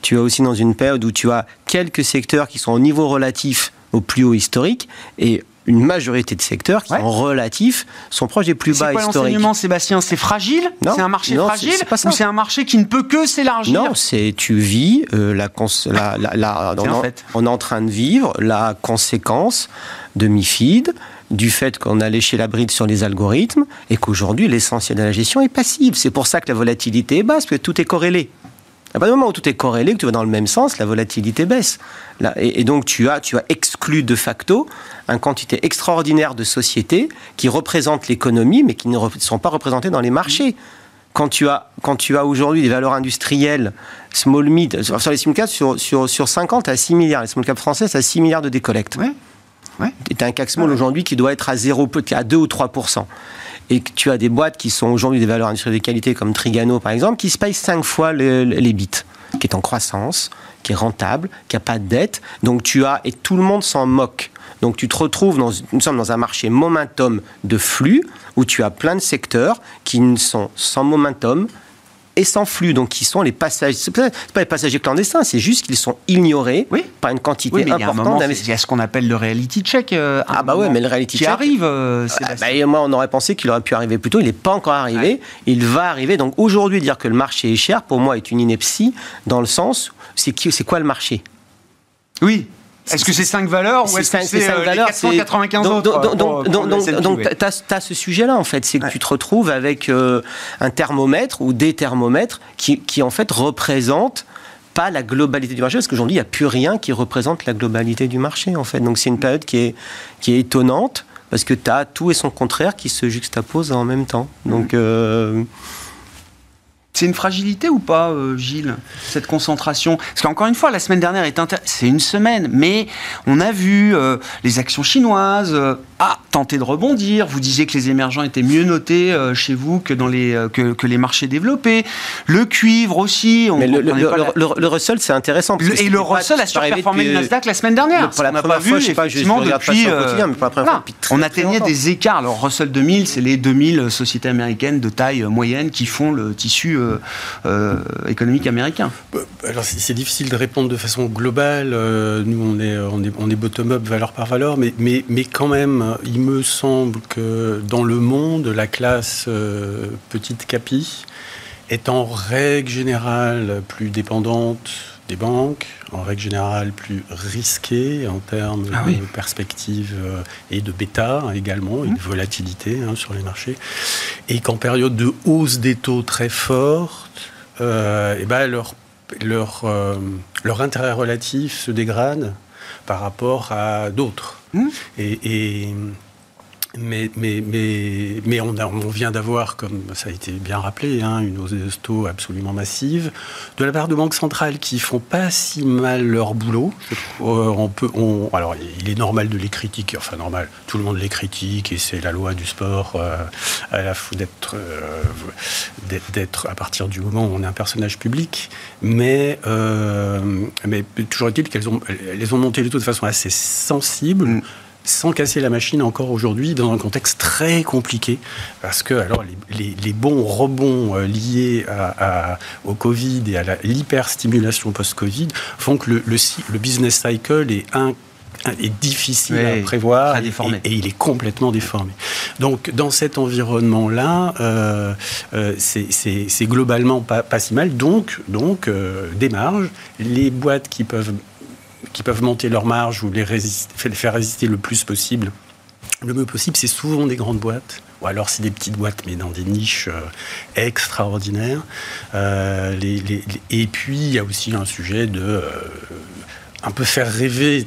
Tu es aussi dans une période où tu as quelques secteurs qui sont au niveau relatif au plus haut historique et une majorité de secteurs qui, en relatif, sont proches des plus bas quoi historiques. Sébastien? C'est fragile? C'est un marché fragile Ou c'est un marché qui ne peut que s'élargir? Non, c'est tu vis euh, la, la, la, on, est en train de vivre la conséquence de MIFID, du fait qu'on a léché la bride sur les algorithmes et qu'aujourd'hui l'essentiel de la gestion est passive. C'est pour ça que la volatilité est basse, parce que tout est corrélé. À partir du moment où tout est corrélé, que tu vas dans le même sens, la volatilité baisse. Là, et, donc tu as, tu as exclu de facto une quantité extraordinaire de sociétés qui représentent l'économie, mais qui ne sont pas représentées dans les marchés. Quand tu as, quand tu as aujourd'hui des valeurs industrielles, small mid, sur les small caps, sur, sur, sur 50 à 6 milliards, les small caps français, à 6 milliards de décollecte. Ouais. Ouais. Tu as un CAC small aujourd'hui qui doit être à 0, à 2 ou 3 et que tu as des boîtes qui sont aujourd'hui des valeurs industrielles de qualité comme Trigano par exemple, qui se payent 5 fois les bits, qui est en croissance, qui est rentable, qui n'a pas de dette. Donc tu as, et tout le monde s'en moque. Donc tu te retrouves, dans, nous sommes dans un marché momentum de flux où tu as plein de secteurs qui sont sans momentum, et sans flux, donc qui sont les passagers. C'est pas, pas les passagers clandestins, c'est juste qu'ils sont ignorés par une quantité importante Il y a ce qu'on appelle le reality check. Euh, ah bah ouais, mais le reality qui check arrive. Euh, ah, bah, moi, on aurait pensé qu'il aurait pu arriver plus tôt. Il n'est pas encore arrivé. Il va arriver. Donc aujourd'hui, dire que le marché est cher, pour moi, est une ineptie dans le sens, c'est quoi le marché? Oui. Est-ce que c'est 5 valeurs ou est-ce que c'est euh, les 495 donc, autres Donc, donc, donc tu as, ce sujet-là, en fait. C'est que tu te retrouves avec euh, un thermomètre ou des thermomètres qui, qui, en fait, représentent pas la globalité du marché, parce qu'aujourd'hui, il n'y a plus rien qui représente la globalité du marché, en fait. Donc, c'est une période qui est, qui est étonnante, parce que tu as tout et son contraire qui se juxtaposent en même temps. Donc... Euh, c'est une fragilité ou pas, euh, Gilles, cette concentration? Parce qu'encore une fois, la semaine dernière est c'est une semaine, mais on a vu euh, les actions chinoises euh, ah, tenter de rebondir. Vous disiez que les émergents étaient mieux notés chez vous que dans les que, que, les marchés développés. Le cuivre aussi. On, mais le, le, Russell, c'est intéressant. Parce et le Russell a surperformé le Nasdaq la semaine dernière. Pour la première fois, je sais pas, je depuis. mais pour la première fois, on atteignait des écarts. Alors Russell 2000, c'est les 2000 sociétés américaines de taille moyenne qui font le tissu euh, euh, économique américain bah, Alors c'est difficile de répondre de façon globale. Euh, nous, on est, on est, on est bottom-up, valeur par valeur, mais, mais, mais quand même, il me semble que dans le monde, la classe petite capi est en règle générale plus dépendante des banques, en règle générale plus risquées en termes ah de perspective euh, et de bêta également, et de mmh. volatilité hein, sur les marchés, et qu'en période de hausse des taux très forte, euh, et ben leur, leur, euh, leur intérêt relatif se dégrade par rapport à d'autres. Mmh. et mais, mais, mais, mais on, vient d'avoir, comme ça a été bien rappelé, hein, une hausse des taux absolument massive, de la part de banques centrales qui font pas si mal leur boulot. Euh, on peut, alors, il est normal de les critiquer, enfin normal, tout le monde les critique et c'est la loi du sport euh, la d'être, euh, d'être à partir du moment où on est un personnage public, mais, mais toujours est-il qu'elles ont, elles ont monté les taux de façon assez sensible. Mm sans casser la machine encore aujourd'hui dans un contexte très compliqué parce que alors les, bons rebonds euh, liés au Covid et à l'hyperstimulation post-Covid font que le, le, business cycle est est difficile à prévoir et, et, il est complètement déformé. Donc dans cet environnement-là, euh, euh, c'est globalement pas, pas, si mal. Donc, donc euh, des marges, les boîtes qui peuvent, qui peuvent monter leurs marges ou les, faire résister le plus possible, le mieux possible, c'est souvent des grandes boîtes ou alors c'est des petites boîtes, mais dans des niches euh, extraordinaires. Euh, et puis, il y a aussi un sujet de euh, un peu faire rêver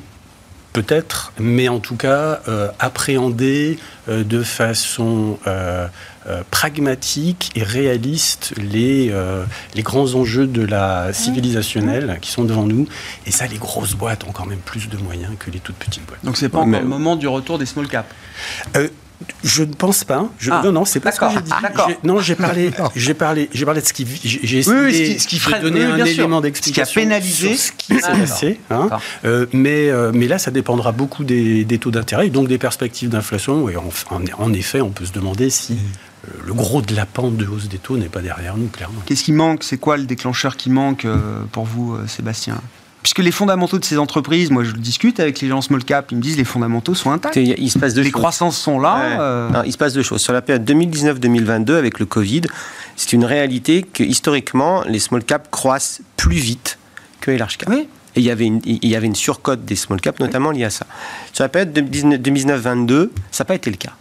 peut-être, mais en tout cas appréhender de façon pragmatique et réaliste les, les grands enjeux de la civilisationnelle qui sont devant nous. Et ça, les grosses boîtes ont quand même plus de moyens que les toutes petites boîtes. Donc c'est pas encore le moment du retour des small caps je ne pense pas. Je, ah, non, non, c'est pas ce que j'ai dit. Non, j'ai parlé, [LAUGHS] j'ai parlé, j'ai parlé de ce qui, j'ai essayé ce qui, de donner un élément d'explication. Ce qui a pénalisé ce qui s'est passé. Hein. Euh, mais, euh, mais là, ça dépendra beaucoup des, taux d'intérêt et donc des perspectives d'inflation. Et en, effet, on peut se demander si euh, le gros de la pente de hausse des taux n'est pas derrière nous, clairement. Qu'est-ce qui manque? C'est quoi le déclencheur qui manque pour vous, Sébastien? Puisque les fondamentaux de ces entreprises, moi je le discute avec les gens small cap, ils me disent les fondamentaux sont intacts. Il se passe deux les croissances sont là. Euh. il se passe deux choses. Sur la période 2019-2022 avec le Covid, c'est une réalité que historiquement les small cap croissent plus vite que les large cap. Et il y, avait une, il y avait une surcote des small cap, notamment liée à ça. Sur la période 2019-2022, ça n'a pas été le cas.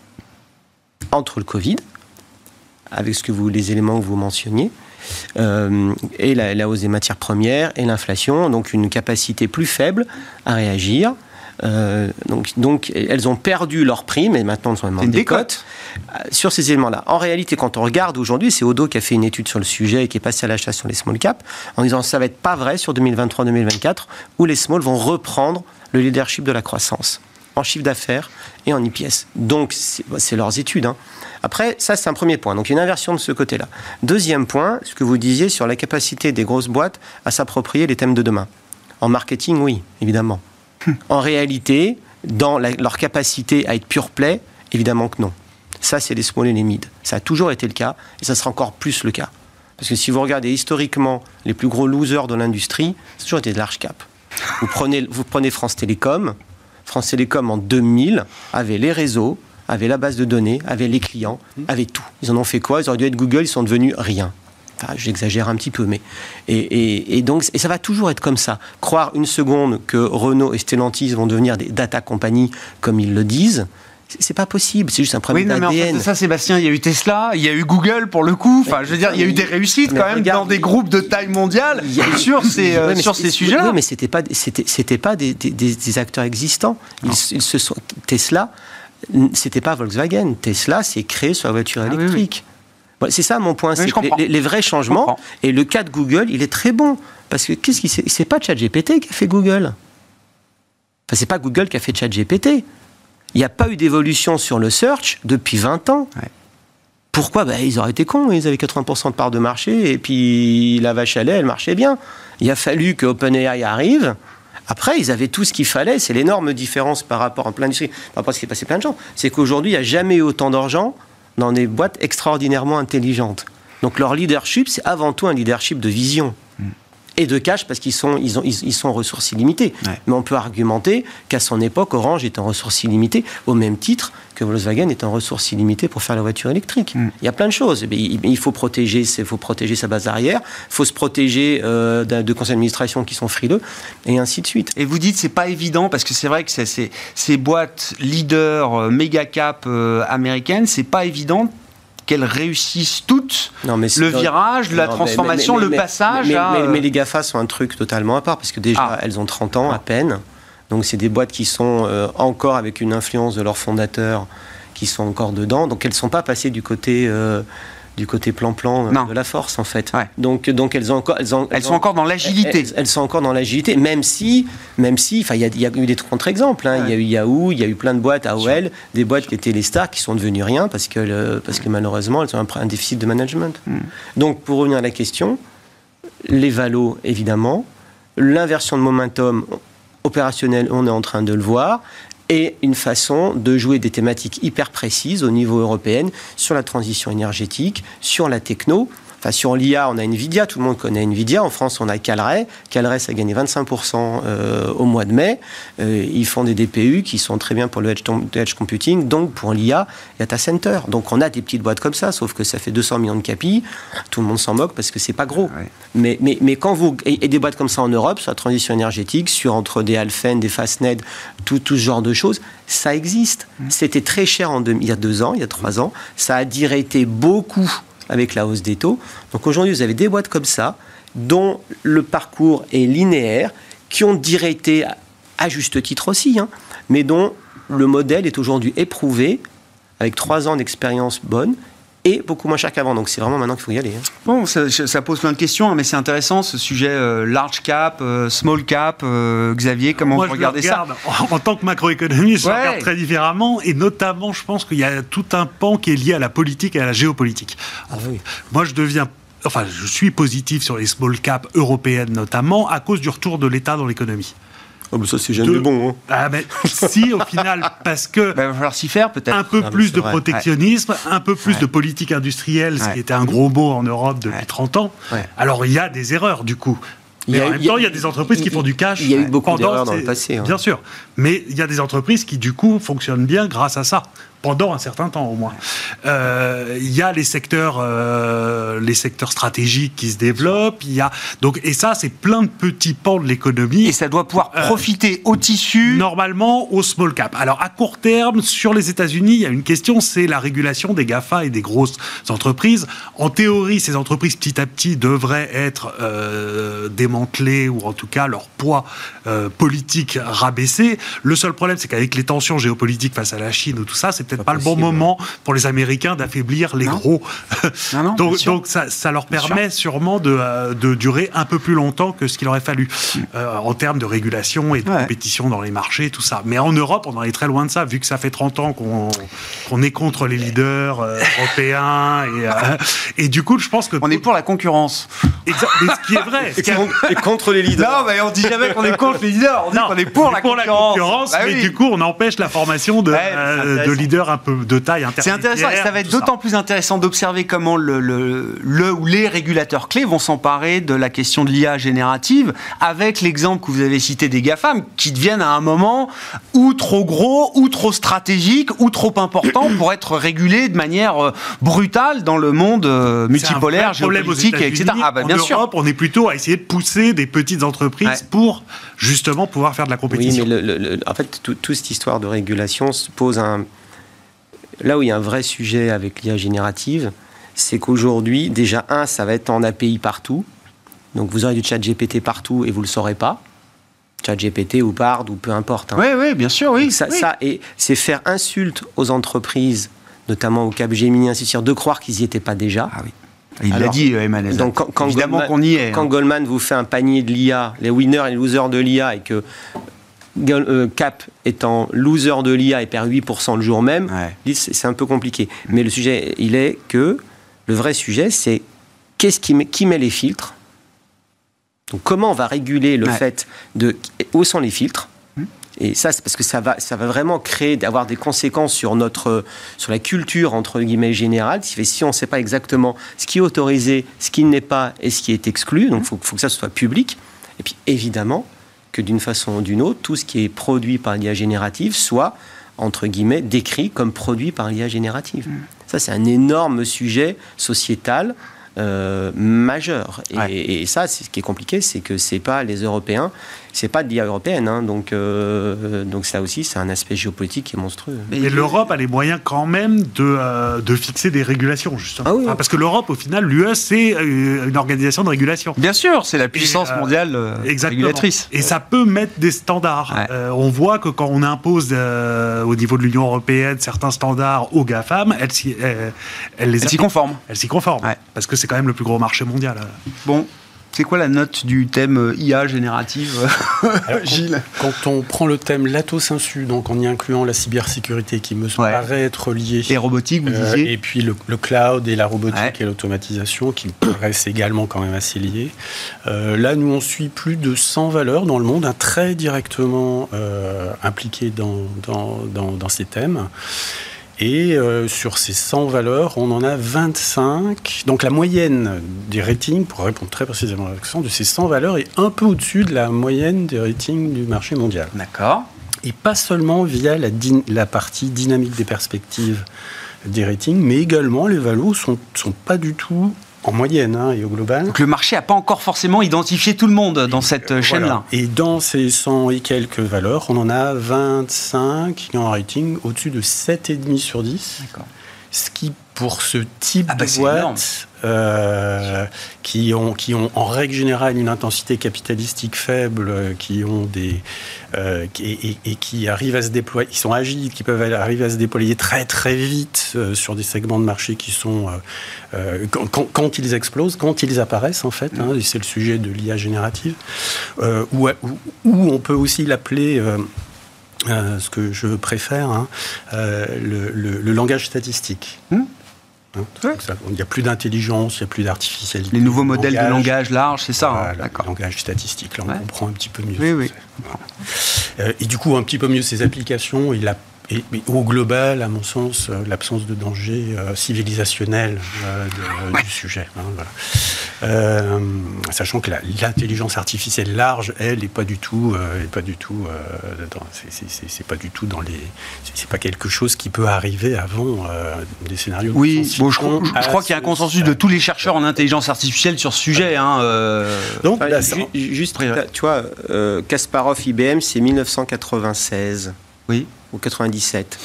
Entre le Covid, avec ce que vous, les éléments que vous mentionniez, euh, et la, hausse des matières premières et l'inflation, donc une capacité plus faible à réagir. Euh, donc, donc, elles ont perdu leur prix, mais maintenant elles sont des décote euh, sur ces éléments-là. En réalité, quand on regarde aujourd'hui, c'est Odo qui a fait une étude sur le sujet et qui est passé à l'achat sur les small caps, en disant ça va être pas vrai sur 2023-2024, où les small vont reprendre le leadership de la croissance en chiffre d'affaires et en IPS. Donc, c'est leurs études. Hein. Après, ça, c'est un premier point. Donc, une inversion de ce côté-là. Deuxième point, ce que vous disiez sur la capacité des grosses boîtes à s'approprier les thèmes de demain. En marketing, oui, évidemment. en réalité, dans leur capacité à être pure play, évidemment que non. Ça, c'est les small et les mid. Ça a toujours été le cas et ça sera encore plus le cas. Parce que si vous regardez historiquement les plus gros losers de l'industrie, c'est toujours été de large cap. Vous prenez, vous prenez France Télécom. France Télécom en 2000 avait les réseaux, avait la base de données, avait les clients, avait tout. Ils en ont fait quoi? Ils auraient dû être Google, ils sont devenus rien. Enfin, j'exagère un petit peu, mais et, donc et ça va toujours être comme ça. Croire une seconde que Renault et Stellantis vont devenir des data companies comme ils le disent, c'est pas possible, c'est juste un problème oui, d'ADN. En ça, Sébastien, il y a eu Tesla, il y a eu Google pour le coup. Enfin, je veux dire, il y a eu des réussites quand même dans des groupes de taille mondiale sur ces, euh, sur ces sujets-là. Oui, mais c'était pas, c'était, pas des, des, acteurs existants. Ils, ils, se sont, Tesla c'était pas Volkswagen. Tesla s'est créé sur la voiture ah électrique. c'est ça mon point. c'est les, vrais changements. Et le cas de Google, il est très bon. Parce que qu'est-ce qui c'est pas ChatGPT qui a fait Google. Enfin, c'est pas Google qui a fait ChatGPT. Il n'y a pas eu d'évolution sur le search depuis 20 ans. Pourquoi? Ben, Ils auraient été cons, ils avaient 80% de part de marché, et puis la vache à lait, elle marchait bien. Il a fallu que OpenAI arrive, après, ils avaient tout ce qu'il fallait. C'est l'énorme différence par rapport à plein d'industries, par rapport à ce qui est passé plein de gens. C'est qu'aujourd'hui, il n'y a jamais eu autant d'argent dans des boîtes extraordinairement intelligentes. Donc leur leadership, c'est avant tout un leadership de vision et de cash parce qu'ils sont, ils ont, ils, sont en ressources illimitées. Mais on peut argumenter qu'à son époque, Orange est en ressources illimitées au même titre que Volkswagen est en ressources illimitées pour faire la voiture électrique. Mm. Il y a plein de choses. Il faut protéger, faut protéger sa base arrière, il faut se protéger euh, de conseils d'administration qui sont frileux, et ainsi de suite. Et vous dites c'est pas évident parce que c'est vrai que ces, ces boîtes leaders, euh, méga cap euh, américaines, c'est pas évident qu'elles réussissent toutes le virage, la transformation, le passage. Mais, les GAFA sont un truc totalement à part, parce que déjà, ah. elles ont 30 ans à peine. Donc, c'est des boîtes qui sont euh, encore avec une influence de leurs fondateurs, qui sont encore dedans. Donc, elles ne sont pas passées du côté. Euh, du côté plan-plan euh, de la force en fait. Donc, donc elles, ont encore, elles, elles, sont encore dans l'agilité. Elles, sont encore dans l'agilité, même si, même si, enfin, il y, a eu des contre-exemples. Hein. Il y a eu Yahoo, il y a eu plein de boîtes AOL, des boîtes qui étaient les stars qui sont devenues rien parce que, parce que malheureusement elles ont un, déficit de management. Hmm. Donc pour revenir à la question, les valos évidemment, l'inversion de momentum opérationnel, on est en train de le voir et une façon de jouer des thématiques hyper précises au niveau européen sur la transition énergétique, sur la techno, Enfin, sur l'IA, on a Nvidia, tout le monde connaît Nvidia. En France, on a Calray. Calray, ça a gagné 25% euh, au mois de mai. Euh, ils font des DPU qui sont très bien pour le edge, computing. Donc, pour l'IA, Data Center. Donc, on a des petites boîtes comme ça, sauf que ça fait 200 millions de capis. Tout le monde s'en moque parce que c'est pas gros. Mais, mais, mais, quand vous. Et, des boîtes comme ça en Europe, sur la transition énergétique, sur entre des Alphen, des Fastned, tout, tout ce genre de choses, ça existe. Mmh. C'était très cher en il y a deux ans, il y a trois ans. Ça a dirété beaucoup avec la hausse des taux. Donc aujourd'hui, vous avez des boîtes comme ça, dont le parcours est linéaire, qui ont directé à juste titre aussi, hein, mais dont le modèle est aujourd'hui éprouvé, avec trois ans d'expérience bonne, et beaucoup moins cher qu'avant. Donc c'est vraiment maintenant qu'il faut y aller. Hein. Bon, ça, pose plein de questions, hein, mais c'est intéressant ce sujet euh, large cap, euh, small cap. Euh, Xavier, comment vous regardez ça en, tant que macroéconomiste, je regarde très différemment, et notamment, je pense qu'il y a tout un pan qui est lié à la politique et à la géopolitique. Ah Moi, je deviens enfin, je suis positif sur les small cap européennes notamment à cause du retour de l'État dans l'économie. Oh, ça, c'est jamais bon. Hein. Ah, mais si, au final, parce que. Bah, il va falloir s'y faire, peut-être. Un peu plus de protectionnisme, un peu plus de politique industrielle, ce qui était un gros mot en Europe depuis 30 ans. Alors, il y a des erreurs, du coup. Mais en même temps, il y a des entreprises qui font du cash. Il y a eu beaucoup d'erreurs dans le passé. Hein. Bien sûr. Mais il y a des entreprises qui, du coup, fonctionnent bien grâce à ça pendant un certain temps au moins. Euh, il y a les secteurs, euh, les secteurs stratégiques qui se développent. Il y a donc et ça c'est plein de petits pans de l'économie. Et ça doit pouvoir euh, profiter au tissu. Normalement au small cap. Alors à court terme sur les États-Unis, il y a une question, c'est la régulation des Gafa et des grosses entreprises. En théorie, ces entreprises petit à petit devraient être démantelées ou en tout cas leur poids politique rabaissé. Le seul problème, c'est qu'avec les tensions géopolitiques face à la Chine ou tout ça, c'est peut-être pas, le bon moment pour les Américains d'affaiblir les gros. [LAUGHS] donc, donc ça, leur permet sûrement euh, de, durer un peu plus longtemps que ce qu'il aurait fallu mm. euh, en termes de régulation et de compétition dans les marchés, tout ça. Mais en Europe, on en est très loin de ça, vu que ça fait 30 ans qu'on est contre les leaders euh, européens. Et, et, du coup, je pense que... On est pour la concurrence. Exact, mais ce qui est vrai. et contre les leaders. Non, mais on dit jamais qu'on est contre les leaders, on dit qu'on est pour, la, concurrence. Bah mais du coup, on empêche la formation de, de leaders un peu de taille C'est intéressant et ça va être d'autant plus intéressant d'observer comment le, le, ou les régulateurs clés vont s'emparer de la question de l'IA générative avec l'exemple que vous avez cité des GAFAM qui deviennent à un moment ou trop gros, ou trop stratégique, ou trop important pour être régulés de manière euh, brutale dans le monde euh, multipolaire, géopolitique, etc. Ah bah, bien en sûr. Europe, on est plutôt à essayer de pousser des petites entreprises pour justement pouvoir faire de la compétition. Oui, mais en fait, toute cette histoire de régulation se pose un, là où il y a un vrai sujet avec l'IA générative, c'est qu'aujourd'hui, déjà, un, ça va être en API partout. Donc vous aurez du chat GPT partout et vous ne le saurez pas. Chat GPT ou Bard ou peu importe. Oui, hein. oui, bien sûr, oui. Ça, ça et c'est faire insulte aux entreprises, notamment au Capgemini, ainsi de suite, de croire qu'ils n'y étaient pas déjà. Ah oui. Il l'a dit, euh, Emmanuel. Donc, quand, Évidemment qu'on y est. Quand hein. Goldman vous fait un panier de l'IA, les winners et les losers de l'IA, et que Cap étant loser de l'IA et perd 8% le jour même, c'est un peu compliqué. Mais le sujet, il est que le vrai sujet, c'est qu'est-ce qui met, qui met les filtres? Donc comment on va réguler le fait de où sont les filtres? Hum. et ça, c'est parce que ça va, ça va vraiment créer, d'avoir des conséquences sur notre, sur la culture entre guillemets générale. Si on ne sait pas exactement ce qui est autorisé, ce qui n'est pas et ce qui est exclu, donc il faut, faut, que ça soit public. Et puis évidemment, que d'une façon ou d'une autre, tout ce qui est produit par l'IA générative soit, entre guillemets, décrit comme produit par l'IA générative. Mm. Ça, c'est un énorme sujet sociétal euh, majeur. Et, ça, ce qui est compliqué, c'est que c'est pas les Européens, c'est pas de l'IA européenne. Hein. donc, euh, donc ça aussi, c'est un aspect géopolitique qui est monstrueux. Mais l'Europe a les moyens quand même de, euh, de fixer des régulations, justement. Ah parce que l'Europe, au final, l'UE, c'est une organisation de régulation. Bien sûr, c'est la puissance mondiale régulatrice. Et ça peut mettre des standards. on voit que quand on impose au niveau de l'Union européenne certains standards aux GAFAM, elles, elles, elles les s'y conforment. Elles s'y conforment. Parce que c'est quand même le plus gros marché mondial. Bon, c'est quoi la note du thème euh, IA générative, [LAUGHS] Gilles quand, on prend le thème Latos Insu, donc en y incluant la cybersécurité qui me paraît être liée. Et robotique, vous euh, disiez Et puis le, cloud et la robotique et l'automatisation qui me paraissent également quand même assez liés. Euh, là, nous, on suit plus de 100 valeurs dans le monde, hein, très directement impliquées dans, dans, dans, dans, ces thèmes. Et euh, sur ces 100 valeurs, on en a 25. Donc la moyenne des ratings, pour répondre très précisément à la question, de ces 100 valeurs est un peu au-dessus de la moyenne des ratings du marché mondial. D'accord. Et pas seulement via la, la, partie dynamique des perspectives des ratings, mais également les valeurs sont, sont pas du tout en moyenne hein, et au global. Donc le marché n'a pas encore forcément identifié tout le monde dans cette euh, chaîne-là. Et dans ces 100 et quelques valeurs, on en a 25 qui ont un rating au-dessus de 7,5 sur 10. Ce qui pour ce type ah bah de boîte euh, qui, ont, qui ont en règle générale une intensité capitalistique faible, qui ont des euh, et, qui arrivent à se déployer, qui sont agiles, qui peuvent arriver à se déployer très très vite euh, sur des segments de marché qui sont quand, quand, ils explosent, quand ils apparaissent en fait, hein, c'est le sujet de l'IA générative, où, où, on peut aussi l'appeler ce que je préfère, hein, le, langage statistique. Hmm. Hein, il n'y a plus d'intelligence, il n'y a plus d'artificialité. Les nouveaux modèles de langage large, c'est ça. Hein, le langage statistique, là on comprend un petit peu mieux. Oui, oui. Euh, et du coup, un petit peu mieux ces applications, il a et, au global, à mon sens, euh, l'absence de danger euh, civilisationnel euh, du sujet. Hein, sachant que l'intelligence artificielle large, elle, n'est pas du tout, est pas du tout, c'est pas du tout dans les, c'est pas quelque chose qui peut arriver avant des scénarios. Oui, bon, je, crois qu'il y a un consensus de tous les chercheurs en intelligence artificielle sur ce sujet. Hein, Donc, juste, tu vois, Kasparov IBM, c'est 1996. Oui ou 97.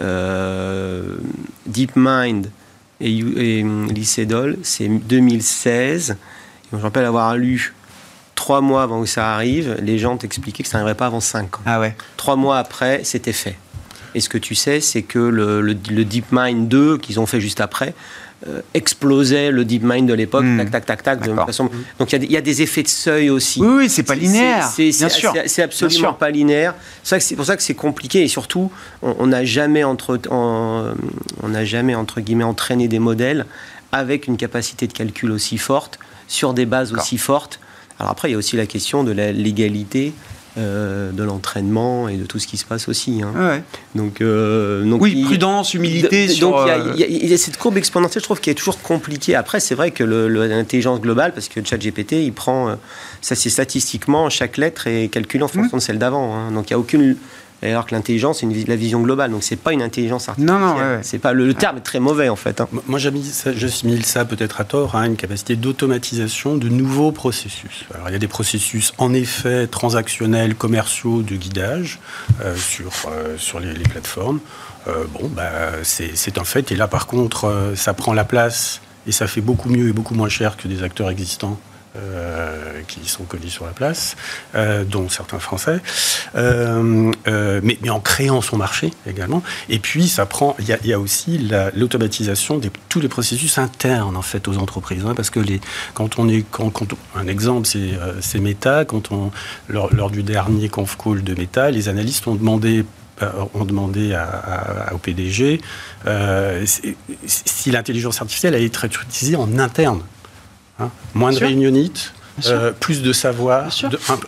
Euh, DeepMind et, et Lycédol, c'est 2016. Je me rappelle avoir lu trois mois avant que ça arrive, les gens t'expliquaient que ça n'arriverait pas avant cinq ans. Ah ouais. Trois mois après, c'était fait. Et ce que tu sais, c'est que le, le, le DeepMind 2 qu'ils ont fait juste après, euh, explosait le deep mind de l'époque, hmm. tac, tac, tac, tac. De façon... Donc il y, a des effets de seuil aussi. Oui, oui c'est pas linéaire. C'est, bien sûr. C'est absolument pas linéaire. C'est pour ça que c'est compliqué et surtout, on n'a jamais entre, on n'a jamais entre guillemets entraîné des modèles avec une capacité de calcul aussi forte sur des bases aussi fortes. Alors après, il y a aussi la question de la légalité euh, de l'entraînement et de tout ce qui se passe aussi. Hein. Donc, euh, donc, oui, prudence, humilité. donc euh, il y, a cette courbe exponentielle, je trouve, qui est toujours compliquée. Après, c'est vrai que l'intelligence globale, parce que le chat GPT, il prend, ça c'est statistiquement, chaque lettre est calculée en fonction mmh. de celle d'avant. Hein. Donc il n'y a aucune alors que l'intelligence, c'est la vision globale. Donc, c'est pas une intelligence artificielle. Non, non, C'est pas, le, terme est très mauvais, en fait. Hein. Moi, j'assimile ça, ça peut-être à tort à hein, une capacité d'automatisation de nouveaux processus. Alors, il y a des processus, en effet, transactionnels, commerciaux, de guidage euh, sur, euh, sur les, plateformes. Euh, bon, bah, c'est un fait. Et là, par contre, ça prend la place et ça fait beaucoup mieux et beaucoup moins cher que des acteurs existants euh, qui sont connus sur la place, euh, dont certains Français, euh, mais, en créant son marché également. Et puis, ça prend. Il y, a aussi l'automatisation de tous les processus internes en fait aux entreprises, hein, parce que les, quand on est, quand, un exemple, c'est Meta. Quand on lors, du dernier conf call de Meta, les analystes ont demandé ont demandé au PDG si l'intelligence artificielle allait être utilisée en interne Hein. Moins de réunionites, euh, plus de savoir,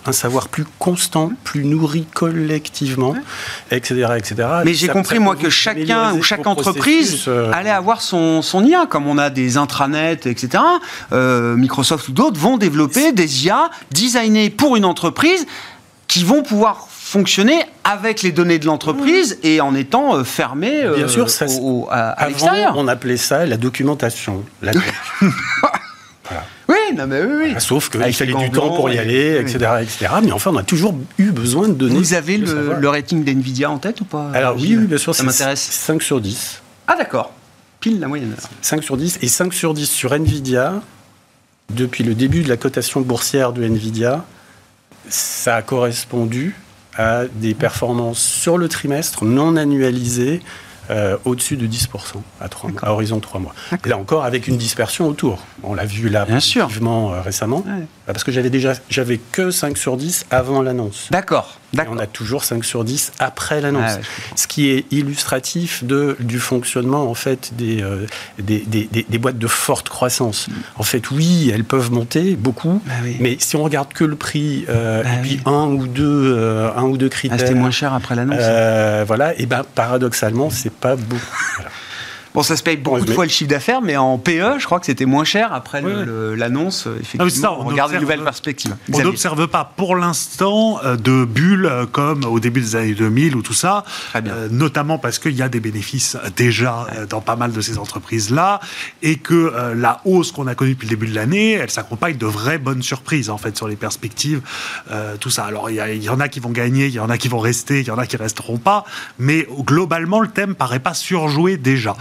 un, savoir plus constant, plus nourri collectivement, etc., etc. Mais j'ai compris, moi, que chacun ou chaque entreprise euh, allait avoir son, son, IA, comme on a des intranets, etc. Euh, Microsoft ou d'autres vont développer des IA designés pour une entreprise qui vont pouvoir fonctionner avec les données de l'entreprise et en étant fermés Bien sûr, ça, à, l'extérieur. On appelait ça la documentation. La [LAUGHS] non, mais oui, oui. sauf qu'il fallait du temps pour y aller, etc., etc. Mais enfin, on a toujours eu besoin de donner. Vous avez le, rating d'NVIDIA en tête ou pas Alors oui, bien sûr. Ça m'intéresse. 5 sur 10. Ah d'accord. Pile la moyenne. 5 sur 10. Et 5 sur 10 sur NVIDIA, depuis le début de la cotation boursière de NVIDIA, ça a correspondu à des performances sur le trimestre non annualisées euh, au-dessus de 10% à, 3 mois, à horizon 3 mois. Et là encore, avec une dispersion autour. On l'a vu là euh, récemment, parce que j'avais déjà j'avais que 5 sur 10 avant l'annonce. D'accord. on a toujours 5 sur 10 après l'annonce. Ce qui est illustratif de, du fonctionnement en fait des, euh, des, des, des, boîtes de forte croissance. En fait, oui, elles peuvent monter beaucoup, bah mais si on regarde que le prix euh, bah et puis un ou deux, euh, un ou deux critères. Ah, C'était moins cher après l'annonce. voilà, et ben paradoxalement, c'est pas beaucoup. [LAUGHS] Bon, ça se paye beaucoup de fois le chiffre d'affaires, mais en PE, je crois que c'était moins cher après l'annonce. Effectivement, ça, on, regarde une nouvelle perspective. On n'observe pas pour l'instant euh, de bulles euh, comme au début des années 2000 ou tout ça, euh, notamment parce qu'il y a des bénéfices déjà dans pas mal de ces entreprises-là, et que la hausse qu'on a connue depuis le début de l'année, elle s'accompagne de vraies bonnes surprises en fait sur les perspectives, tout ça. Alors il y, y, en a qui vont gagner, il y en a qui vont rester, il y en a qui resteront pas, mais globalement le thème paraît pas surjoué déjà.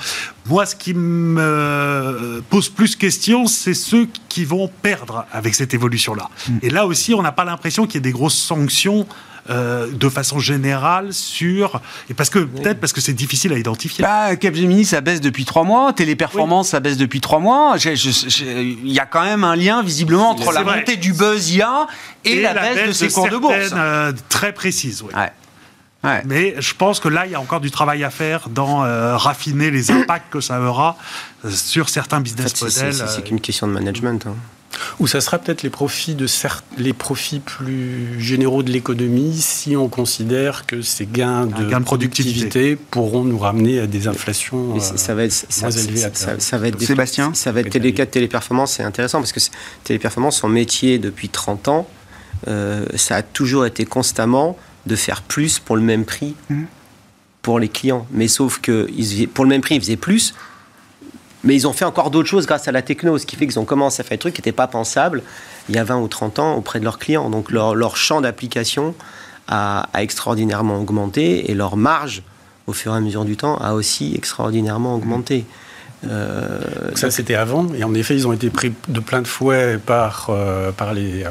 Moi, ce qui me pose plus question, c'est ceux qui vont perdre avec cette évolution-là. Hmm. Et là aussi, on n'a pas l'impression qu'il y ait des grosses sanctions euh, de façon générale sur et parce que peut-être parce que c'est difficile à identifier. Bah, Capgemini ça baisse depuis trois mois, Téléperformance ça baisse depuis trois mois. Il y a quand même un lien visiblement entre la montée du buzz IA et, la, baisse, de ces cours de bourse. Euh, très précise. Oui. Mais je pense que là, il y a encore du travail à faire dans euh, raffiner les impacts que ça aura euh, sur certains business models. C'est euh, qu'une question de management. Hein. Ou ça sera peut-être les profits de les profits plus généraux de l'économie si on considère que ces gains de, productivité. pourront nous ramener à des inflations ça va être, moins élevées. Ça, va être Sébastien, ça va être télé, téléperformance. C'est intéressant parce que téléperformance, son métier depuis 30 ans, ça a toujours été constamment de faire plus pour le même prix mhm. pour les clients. Mais sauf que pour le même prix, ils faisaient plus, mais ils ont fait encore d'autres choses grâce à la techno, ce qui fait qu'ils ont commencé à faire des trucs qui n'étaient pas pensables il y a 20 ou 30 ans auprès de leurs clients. Donc leur, champ d'application a, extraordinairement augmenté et leur marge, au fur et à mesure du temps, a aussi extraordinairement augmenté. Euh, ça, c'était avant. Et en effet, ils ont été pris de plein de fouet par, euh, par, les, euh,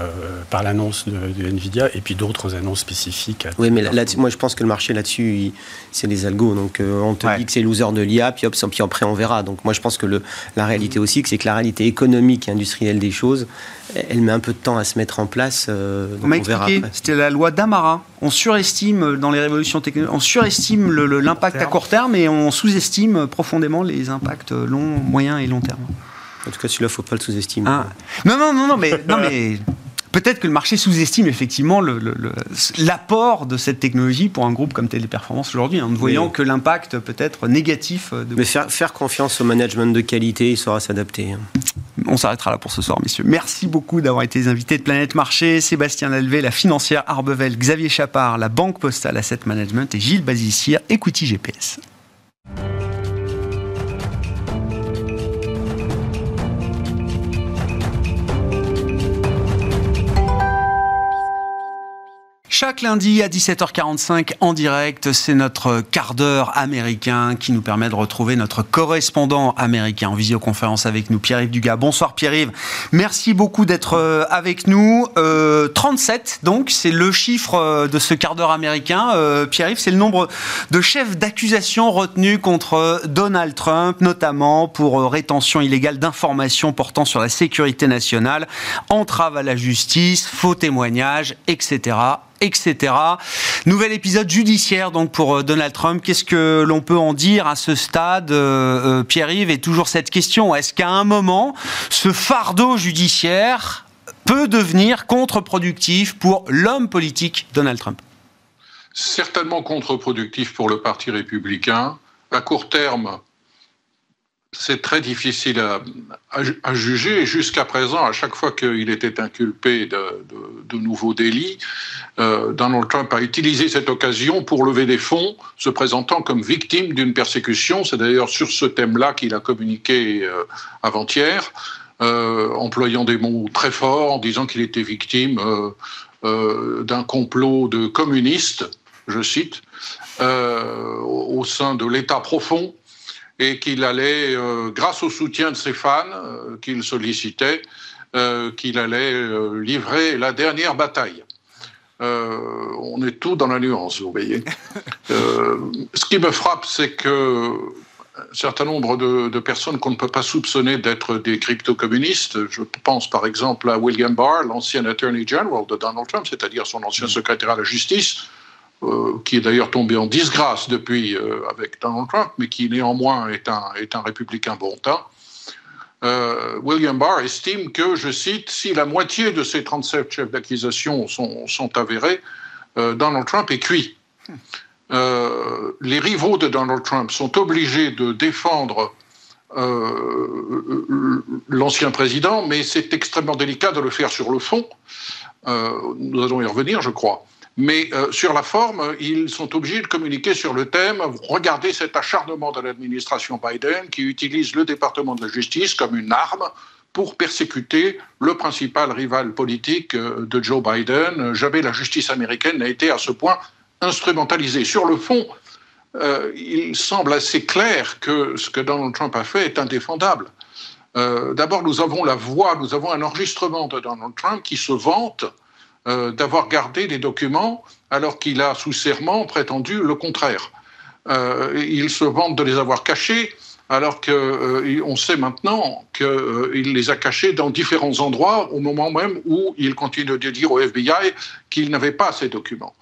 par l'annonce de, Nvidia et puis d'autres annonces spécifiques. Oui, mais là, moi, je pense que le marché là-dessus, c'est les algos. Donc, on te dit que c'est loser de l'IA, puis hop, puis après, on verra. Donc, moi, je pense que le, la réalité aussi, c'est que la réalité économique et industrielle des choses, elle met un peu de temps à se mettre en place. Euh, on, on verra C'était la loi d'Amara. On surestime dans les révolutions technologiques, on surestime l'impact à court terme et on sous-estime profondément les impacts long, moyen et long terme. En tout cas, celui-là, faut pas le sous-estimer. Ah. Non, non, non, non, mais, non, mais [LAUGHS] peut-être que le marché sous-estime effectivement l'apport de cette technologie pour un groupe comme Téléperformance aujourd'hui, en ne voyant que l'impact peut-être négatif. De Mais faire, faire, confiance au management de qualité, il saura s'adapter. On s'arrêtera là pour ce soir, messieurs. Merci beaucoup d'avoir été les invités de Planète Marché. Sébastien Lalvé, la financière Arbevel, Xavier Chapard, la Banque Postale Asset Management et Gilles Bazissier, Equity GPS. Chaque lundi à 17h45 en direct, c'est notre quart d'heure américain qui nous permet de retrouver notre correspondant américain en visioconférence avec nous, Pierre-Yves Dugas. Bonsoir Pierre-Yves. Merci beaucoup d'être euh, avec nous. 37 euh, donc, c'est le chiffre euh, de ce quart d'heure américain. Pierre-Yves, c'est le nombre de chefs d'accusation retenus contre Donald Trump, notamment pour rétention illégale d'informations portant sur la sécurité nationale, entrave à la justice, faux témoignages, etc etc. Nouvel épisode judiciaire donc pour euh, Donald Trump. Qu'est-ce que l'on peut en dire à ce stade, euh, euh, Pierre-Yves? Et toujours cette question est-ce qu'à un moment, ce fardeau judiciaire peut devenir contre-productif pour l'homme politique Donald Trump? Certainement contre-productif pour le Parti républicain. À court terme, c'est très difficile à, juger. Jusqu'à présent, à chaque fois qu'il était inculpé de, nouveaux délits, euh, Donald Trump a utilisé cette occasion pour lever des fonds, se présentant comme victime d'une persécution. C'est d'ailleurs sur ce thème-là qu'il a communiqué euh, avant-hier, euh, employant des mots très forts, en disant qu'il était victime d'un complot de communistes, je cite, au sein de l'État profond et qu'il allait, euh, grâce au soutien de ses fans euh, qu'il sollicitait, euh, qu'il allait livrer la dernière bataille. on est tout dans la nuance, vous voyez. [LAUGHS] ce qui me frappe, c'est que un certain nombre de, personnes qu'on ne peut pas soupçonner d'être des crypto-communistes. Je pense par exemple à William Barr, l'ancien Attorney General de Donald Trump, c'est-à-dire son ancien mm. secrétaire à la justice, euh, qui est d'ailleurs tombé en disgrâce depuis euh, avec Donald Trump, mais qui néanmoins est un, est un républicain bon temps. Euh, William Barr estime que, je cite, si la moitié de ces 37 chefs d'accusation sont, sont, avérés, Donald Trump est cuit. Euh, les rivaux de Donald Trump sont obligés de défendre euh, l'ancien président, mais c'est extrêmement délicat de le faire sur le fond. Euh, nous allons y revenir, je crois. Mais sur la forme, ils sont obligés de communiquer sur le thème. Regardez cet acharnement de l'administration Biden qui utilise le département de la justice comme une arme pour persécuter le principal rival politique de Joe Biden. Jamais la justice américaine n'a été à ce point instrumentalisé. Sur le fond, euh, il semble assez clair que ce que Donald Trump a fait est indéfendable. Euh, d'abord, nous avons la voix, nous avons un enregistrement de Donald Trump qui se vante euh, d'avoir gardé des documents alors qu'il a sous serment prétendu le contraire. il se vante de les avoir cachés alors qu'on sait maintenant qu'il les a cachés dans différents endroits au moment même où il continue de dire au FBI qu'il n'avait pas ces documents.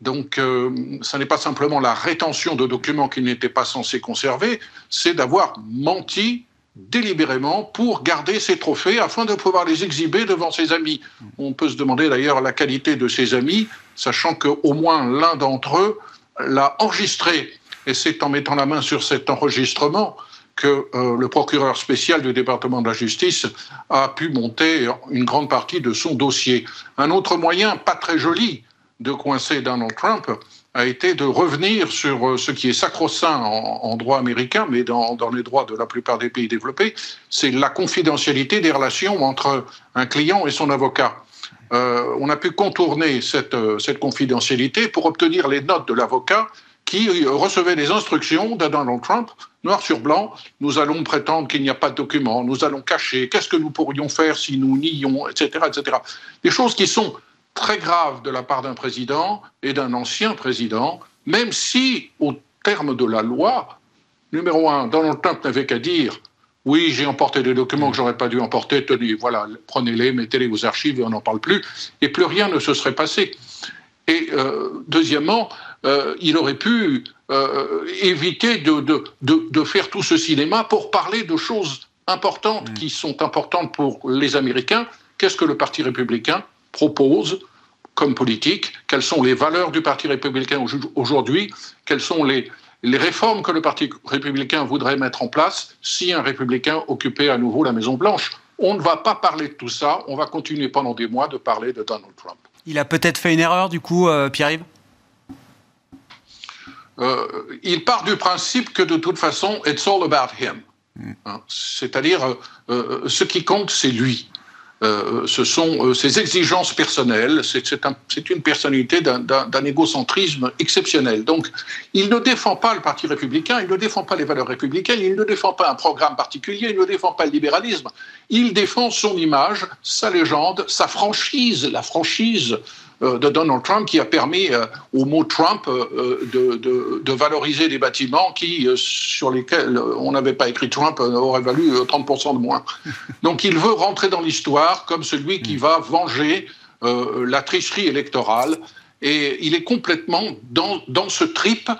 Donc, euh, ce n'est pas simplement la rétention de documents qu'il n'était pas censé conserver, c'est d'avoir menti délibérément pour garder ses trophées afin de pouvoir les exhiber devant ses amis. On peut se demander d'ailleurs la qualité de ses amis, sachant qu'au moins l'un d'entre eux l'a enregistré. Et c'est en mettant la main sur cet enregistrement que euh, le procureur spécial du département de la justice a pu monter une grande partie de son dossier. Un autre moyen, pas très joli, de coincer Donald Trump a été de revenir sur euh, ce qui est sacro-saint en, droit américain, mais dans, les droits de la plupart des pays développés, c'est la confidentialité des relations entre un client et son avocat. Euh, on a pu contourner cette, euh, cette confidentialité pour obtenir les notes de l'avocat qui recevait les instructions de Donald Trump, noir sur blanc, nous allons prétendre qu'il n'y a pas de documents, nous allons cacher, qu'est-ce que nous pourrions faire si nous nions, etc., etc. Des choses qui sont très grave de la part d'un président et d'un ancien président, même si, au terme de la loi, numéro un, Donald Trump n'avait qu'à dire oui, j'ai emporté des documents que j'aurais pas dû emporter, tenez, voilà, prenez-les, mettez-les aux archives et on n'en parle plus, et plus rien ne se serait passé. Et euh, deuxièmement, euh, il aurait pu euh, éviter de, de, de, de, faire tout ce cinéma pour parler de choses importantes mm. qui sont importantes pour les Américains. Qu'est-ce que le Parti républicain? Propose comme politique, quelles sont les valeurs du Parti républicain aujourd'hui, quelles sont les, les réformes que le Parti républicain voudrait mettre en place si un républicain occupait à nouveau la Maison-Blanche. On ne va pas parler de tout ça, on va continuer pendant des mois de parler de Donald Trump. Il a peut-être fait une erreur, du coup, euh, Pierre-Yves? Euh, Il part du principe que de toute façon, it's all about him. Hmm. Hein, c'est-à-dire, euh, ce qui compte, c'est lui. Euh, ce sont euh, ses exigences personnelles. C'est une personnalité d'un égocentrisme exceptionnel. Donc, il ne défend pas le Parti républicain, il ne défend pas les valeurs républicaines, il ne défend pas un programme particulier, il ne défend pas le libéralisme. Il défend son image, sa légende, sa franchise, la franchise euh, de Donald Trump qui a permis euh, au mot Trump euh, de, valoriser des bâtiments qui, sur lesquels on n'avait pas écrit Trump, aurait valu 30% de moins. Donc il veut rentrer dans l'histoire comme celui qui va venger la tricherie électorale et il est complètement dans, dans ce trip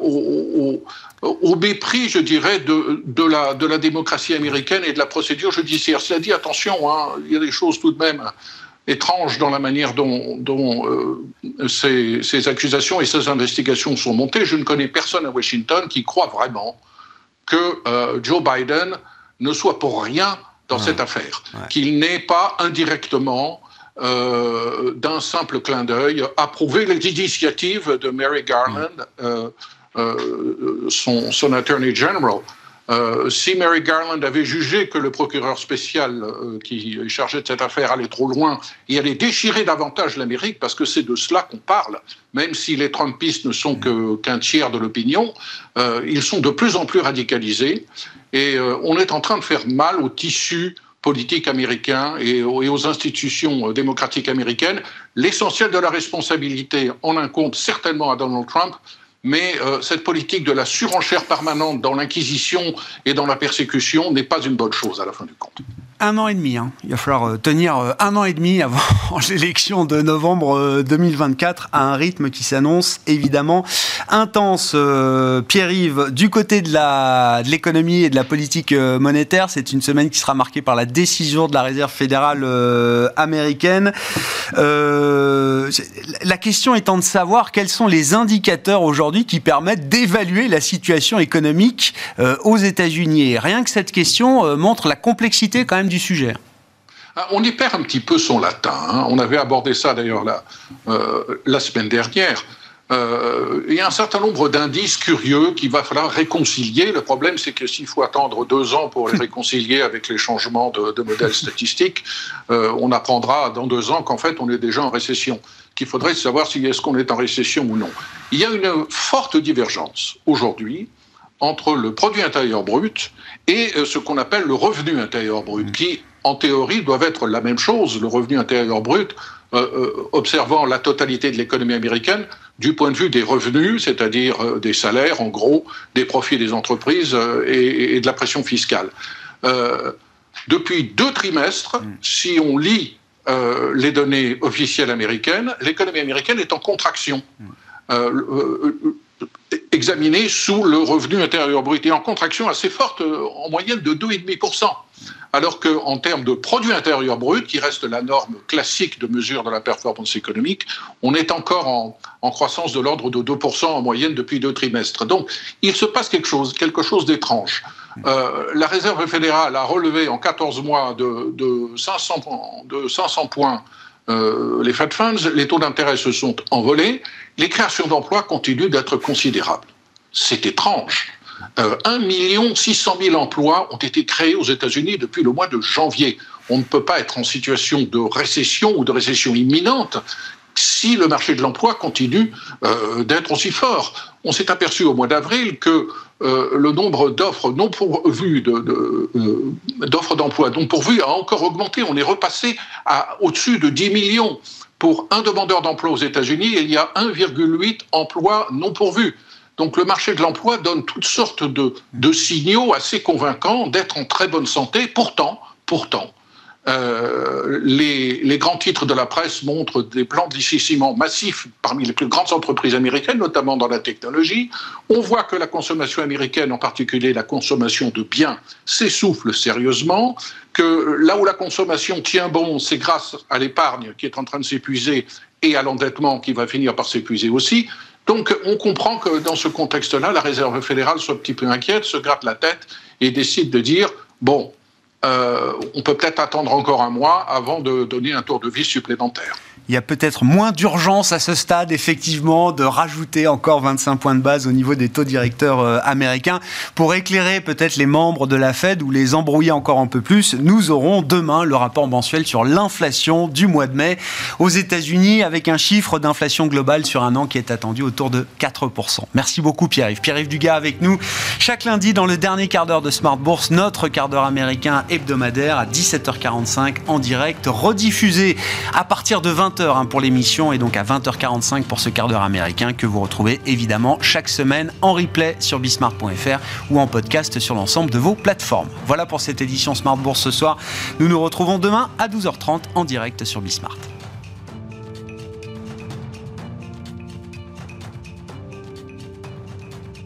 au, au, mépris, je dirais, de, de, la, de la démocratie américaine et de la procédure judiciaire. Cela dit, attention, hein, il y a des choses tout de même étrange dans la manière dont, euh, ces, accusations et ces investigations sont montées. Je ne connais personne à Washington qui croit vraiment que euh, Joe Biden ne soit pour rien dans cette affaire, qu'il n'ait pas indirectement, euh, d'un simple clin d'œil, approuvé les initiatives de Mary Garland, son, son attorney general. Euh, si Mary Garland avait jugé que le procureur spécial euh, qui est chargé de cette affaire allait trop loin et allait déchirer davantage l'Amérique, parce que c'est de cela qu'on parle, même si les Trumpistes ne sont qu'un tiers de l'opinion, euh, ils sont de plus en plus radicalisés et on est en train de faire mal au tissu politique américain et aux institutions démocratiques américaines. L'essentiel de la responsabilité en incombe certainement à Donald Trump, mais euh, cette politique de la surenchère permanente dans l'inquisition et dans la persécution n'est pas une bonne chose à la fin du compte un an et demi. Hein. Il va falloir euh, tenir euh, un an et demi avant [LAUGHS] l'élection de novembre 2024 euh, à un rythme qui s'annonce évidemment intense. Pierre-Yves, du côté de l'économie et de la politique monétaire, c'est une semaine qui sera marquée par la décision de la Réserve fédérale américaine. la question étant de savoir quels sont les indicateurs aujourd'hui qui permettent d'évaluer la situation économique aux États-Unis. rien que cette question montre la complexité quand même du sujet. Ah, on y perd un petit peu son latin. Hein. On avait abordé ça d'ailleurs la, euh, la semaine dernière. Euh, il y a un certain nombre d'indices curieux qu'il va falloir réconcilier. Le problème, c'est que s'il faut attendre deux ans pour les [LAUGHS] réconcilier avec les changements de, de modèles statistiques, euh, on apprendra dans deux ans qu'en fait, on est déjà en récession. Qu'il faudrait savoir si est-ce qu'on est en récession ou non. Il y a une forte divergence aujourd'hui entre le produit intérieur brut et euh, ce qu'on appelle le revenu intérieur brut, qui, en théorie, doivent être la même chose, le revenu intérieur brut, euh, euh, observant la totalité de l'économie américaine du point de vue des revenus, c'est-à-dire des salaires, en gros, des profits des entreprises et, de la pression fiscale. depuis deux trimestres, mm. si on lit les données officielles américaines, l'économie américaine est en contraction. Mm examiné sous le revenu intérieur brut et en contraction assez forte, euh, en moyenne de 2,5%. Alors qu'en termes de produit intérieur brut, qui reste la norme classique de mesure de la performance économique, on est encore en, croissance de l'ordre de 2% en moyenne depuis deux trimestres. Donc il se passe quelque chose, quelque chose d'étrange. Euh, la Réserve fédérale a relevé en 14 mois de, de 500, de 500 points euh, les Fed Funds, les taux d'intérêt se sont envolés, les créations d'emplois continuent d'être considérables. C'est étrange. Euh, 1 600 000 emplois ont été créés aux États-Unis depuis le mois de janvier. On ne peut pas être en situation de récession ou de récession imminente si le marché de l'emploi continue euh, d'être aussi fort. On s'est aperçu au mois d'avril que euh, le nombre d'offres non pourvues, euh, d'offres d'emploi non pourvues a encore augmenté. On est repassé à au-dessus de 10 millions. Pour un demandeur d'emploi aux États-Unis, il y a 1,8 emplois non pourvus. Donc le marché de l'emploi donne toutes sortes de, de signaux assez convaincants d'être en très bonne santé. Pourtant, pourtant, euh, les, les, grands titres de la presse montrent des plans de licenciement massifs parmi les plus grandes entreprises américaines, notamment dans la technologie. On voit que la consommation américaine, en particulier la consommation de biens, s'essouffle sérieusement, que là où la consommation tient bon, c'est grâce à l'épargne qui est en train de s'épuiser et à l'endettement qui va finir par s'épuiser aussi. Donc on comprend que dans ce contexte-là, la Réserve fédérale soit un petit peu inquiète, se gratte la tête et décide de dire, bon, euh, on peut peut-être attendre encore un mois avant de donner un tour de vis supplémentaire il y a peut-être moins d'urgence à ce stade, effectivement, de rajouter encore 25 points de base au niveau des taux directeurs euh, américains. Pour éclairer peut-être les membres de la Fed ou les embrouiller encore un peu plus, nous aurons demain le rapport mensuel sur l'inflation du mois de mai aux États-Unis avec un chiffre d'inflation globale sur un an qui est attendu autour de 4%. Merci beaucoup Pierre-Yves. Pierre-Yves Dugas avec nous chaque lundi dans le dernier quart d'heure de Smart Bourse, notre quart d'heure américain hebdomadaire à 17h45 en direct, rediffusé à partir de 20. Hein, pour l'émission et donc à 20h45 pour ce quart d'heure américain que vous retrouvez évidemment chaque semaine en replay sur bismart.fr ou en podcast sur l'ensemble de vos plateformes. Voilà pour cette édition Smart Bourse ce soir. Nous nous retrouvons demain à 12h30 en direct sur Bismart.